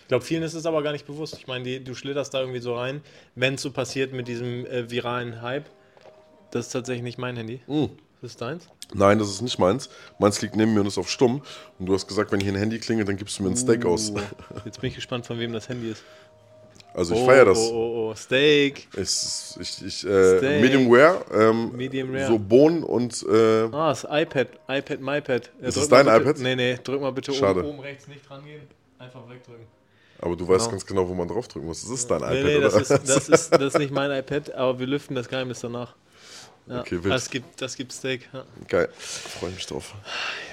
Ich glaube, vielen ist es aber gar nicht bewusst. Ich meine, die- du schlitterst da irgendwie so rein, wenn es so passiert mit diesem äh, viralen Hype. Das ist tatsächlich nicht mein Handy. Das ist deins? Nein, das ist nicht meins. Meins liegt neben mir und ist auf stumm. Und du hast gesagt, wenn hier ein Handy klingelt, dann gibst du mir ein Steak aus. Oh, Jetzt bin ich gespannt, von wem das Handy ist. Also ich oh, feiere das. Oh, oh, oh, Steak. Ich, ich, ich, äh, Steak. Medium Rare. Ähm, Medium Rare. So Bohnen und äh, Ah, das iPad, iPad, MyPad. Ja, Ist mal dein bitte, iPad? Nee, nee, drück mal bitte Schade. Oben, oben rechts nicht dran gehen. Einfach wegdrücken. aber du weißt Genau. ganz genau, wo man draufdrücken muss. Das ist dein Nee, iPad, nee, das oder? ist, das, ist, das ist nicht mein iPad, aber wir lüften das Geheimnis danach. Ja, Okay, wild. das gibt, das gibt Steak. Ja. Geil. Freue mich drauf.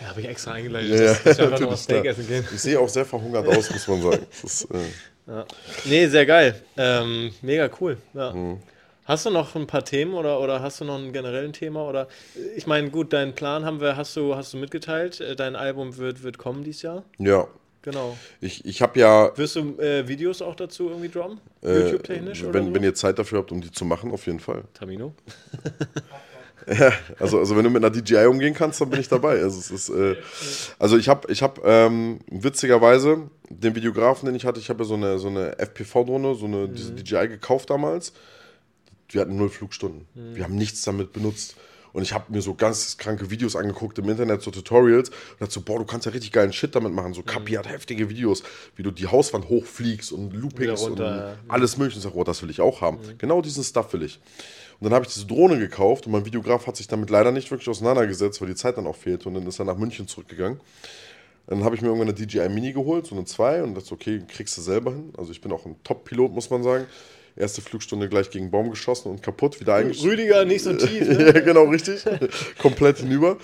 Ja, habe ich extra eingeleitet, Ja, dass, dass wir einfach Steak essen gehen. Ich sehe auch sehr verhungert aus, muss man sagen. Ist, äh, Nee, sehr geil. Ähm, mega cool. Ja. Mhm. Hast du noch ein paar Themen oder, oder hast du noch ein generelles Thema? Oder ich meine, gut, deinen Plan haben wir, hast du, hast du mitgeteilt. Äh, Dein Album wird, wird kommen dieses Jahr. ja. Genau. Ich, ich habe ja, Wirst du äh, Videos auch dazu irgendwie droppen? äh, YouTube-technisch wenn, wenn ihr Zeit dafür habt, um die zu machen, auf jeden Fall. Tamino? Ja, also, also wenn du mit einer DJI umgehen kannst, dann bin ich dabei. Also, ist, äh, also ich habe ich hab, ähm, witzigerweise den Videografen, den ich hatte, ich habe ja so eine, so eine FPV-Drohne, so eine diese DJI gekauft damals. Wir hatten null Flugstunden. Wir haben nichts damit benutzt. Und ich habe mir so ganz kranke Videos angeguckt im Internet, so Tutorials. Und dachte so, boah, du kannst ja richtig geilen Shit damit machen. So Kapi hat heftige Videos, wie du die Hauswand hochfliegst und Loopings runter, und alles mögliche. Ich sag, oh, das will ich auch haben. Genau diesen Stuff will ich. Und dann habe ich diese Drohne gekauft und mein Videograf hat sich damit leider nicht wirklich auseinandergesetzt, weil die Zeit dann auch fehlte. Und dann ist er nach München zurückgegangen. Dann habe ich mir irgendwann eine DJI Mini geholt, so eine 2, und dachte, okay, kriegst du selber hin. Also ich bin auch ein Top-Pilot, muss man sagen. Erste Flugstunde gleich gegen Baum geschossen und kaputt, wieder eingeschlagen. Rüdiger, nicht so tief. ja, genau, richtig. Komplett hinüber.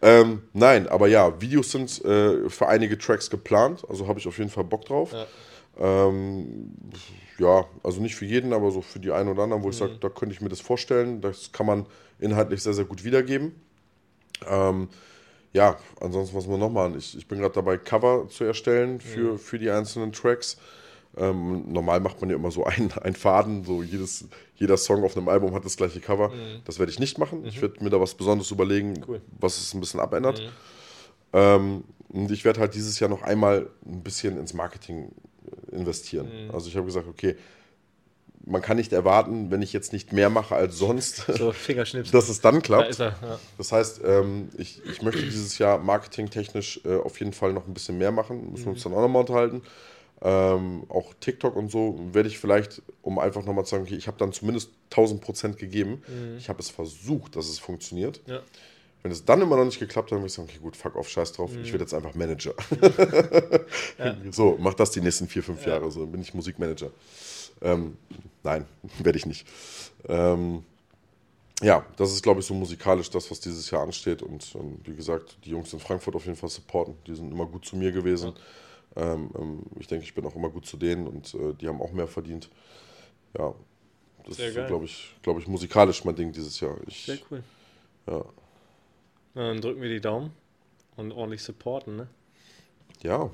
Ähm, nein, aber ja, Videos sind äh, für einige Tracks geplant, also habe ich auf jeden Fall Bock drauf. Ja. Ähm, ja, also nicht für jeden, aber so für die einen oder anderen, wo ich Mhm. sage, da könnte ich mir das vorstellen. Das kann man inhaltlich sehr, sehr gut wiedergeben. Ähm, ja, ansonsten, was wir noch machen? Ich, ich bin gerade dabei, Cover zu erstellen für, für die einzelnen Tracks. Ähm, normal macht man ja immer so einen, einen Faden, so jedes, jeder Song auf einem Album hat das gleiche Cover. Das werde ich nicht machen. Ich werde mir da was Besonderes überlegen, Cool. was es ein bisschen abändert. Ähm, und ich werde halt dieses Jahr noch einmal ein bisschen ins Marketing investieren. Also ich habe gesagt, okay, man kann nicht erwarten, wenn ich jetzt nicht mehr mache als sonst, So, dass es dann da klappt. ist er. Ja. Das heißt, ähm, ich, ich möchte dieses Jahr marketingtechnisch äh, auf jeden Fall noch ein bisschen mehr machen. Müssen wir uns dann auch nochmal unterhalten. Ähm, auch TikTok und so werde ich vielleicht, um einfach nochmal zu sagen, okay, ich habe dann zumindest 1000 Prozent gegeben. Ich habe es versucht, dass es funktioniert. Ja. Wenn es dann immer noch nicht geklappt hat, dann würde ich sagen, okay, gut, fuck off, scheiß drauf, ich werde jetzt einfach Manager. So, mach das die nächsten vier, fünf Jahre, so dann bin ich Musikmanager. Ähm, nein, werde ich nicht. Ähm, ja, das ist, glaube ich, so musikalisch das, was dieses Jahr ansteht. Und ähm, wie gesagt, die Jungs in Frankfurt auf jeden Fall supporten. Die sind immer gut zu mir gewesen. Ähm, ich denke, ich bin auch immer gut zu denen und äh, die haben auch mehr verdient. Ja, das Sehr ist, so, glaube ich, glaube ich, musikalisch mein Ding dieses Jahr. Ich, Sehr cool. ja. Na, dann drücken wir die Daumen und ordentlich supporten, ne? ja,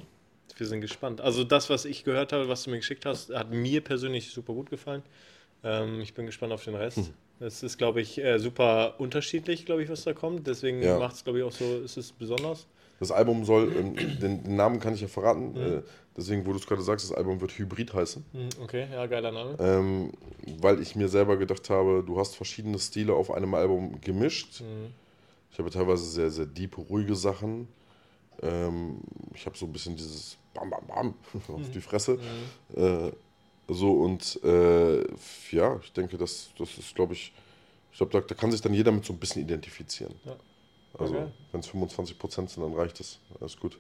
Wir sind gespannt. Also das, was ich gehört habe, was du mir geschickt hast, hat mir persönlich super gut gefallen. Ähm, ich bin gespannt auf den Rest. Hm. Es ist, glaube ich, äh, super unterschiedlich, glaube ich, was da kommt. Deswegen Ja. macht es, glaube ich, auch so, ist es besonders. Das Album soll, ähm, den, den Namen kann ich ja verraten, Mhm. äh, deswegen, wo du es gerade sagst, das Album wird Hybrid heißen. Hm, Okay, ja, geiler Name. Ähm, weil ich mir selber gedacht habe, du hast verschiedene Stile auf einem Album gemischt. Mhm. Ich habe teilweise sehr, sehr deep, ruhige Sachen. Ähm, ich habe so ein bisschen dieses Bam, Bam, Bam auf die Fresse. Äh, so und äh, ja, ich denke, das, das ist, glaube ich, ich glaube, da, da kann sich dann jeder mit so ein bisschen identifizieren. Ja. Also, Okay. wenn es 25% sind, dann reicht es. Alles gut.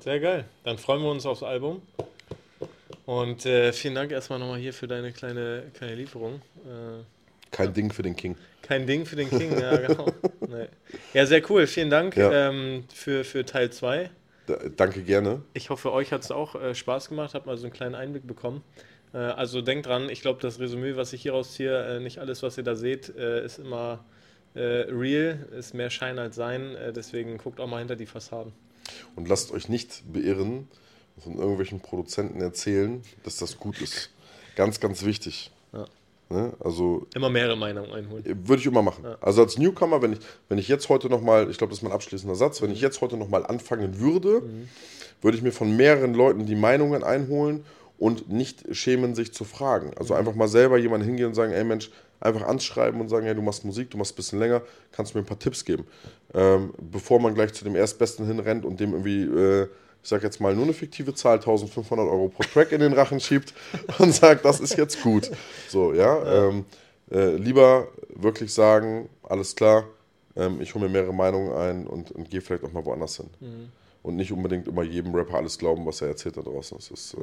Sehr geil. Dann freuen wir uns aufs Album. Und äh, vielen Dank erstmal nochmal hier für deine kleine, kleine Lieferung. Äh, Kein Ding für den King. Kein Ding für den King, ja, genau. Nee. Ja, sehr cool. Vielen Dank Ja. ähm, für, für Teil 2. Da, danke gerne. Ich hoffe, euch hat es auch äh, Spaß gemacht, habt mal so einen kleinen Einblick bekommen. Äh, also denkt dran, ich glaube, das Resümee, was ich hier rausziehe, äh, nicht alles, was ihr da seht, äh, ist immer real, ist mehr Schein als Sein. Äh, deswegen guckt auch mal hinter die Fassaden. Und lasst euch nicht beirren von irgendwelchen Produzenten erzählen, dass das gut ist. Ganz, ganz wichtig. Ja. Ne? Also Immer mehrere Meinungen einholen. würde ich immer machen. Also als Newcomer, wenn ich, wenn ich jetzt heute nochmal, ich glaube, das ist mein abschließender Satz, wenn ich jetzt heute nochmal anfangen würde, würde ich mir von mehreren Leuten die Meinungen einholen und nicht schämen, sich zu fragen. Also einfach mal selber jemanden hingehen und sagen, ey Mensch, einfach anschreiben und sagen, hey, du machst Musik, du machst ein bisschen länger, kannst du mir ein paar Tipps geben. Ähm, bevor man gleich zu dem Erstbesten hinrennt und dem irgendwie, äh, ich sag jetzt mal, nur eine fiktive Zahl, 1500 Euro pro Track in den Rachen schiebt und sagt, das ist jetzt gut. So, ja. Ähm, äh, lieber wirklich sagen, alles klar, ähm, ich hole mir mehrere Meinungen ein und, und gehe vielleicht auch mal woanders hin. Und nicht unbedingt immer jedem Rapper alles glauben, was er erzählt da draußen. Das ist äh,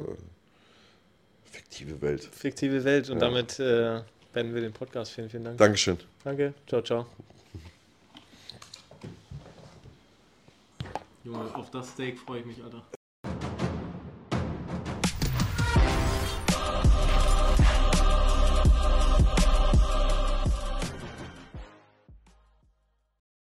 fiktive Welt. Fiktive Welt und Ja. damit äh, beenden wir den Podcast. Vielen, vielen Dank. Dankeschön. Danke. Ciao, ciao. Junge, auf das Steak freue ich mich, Alter.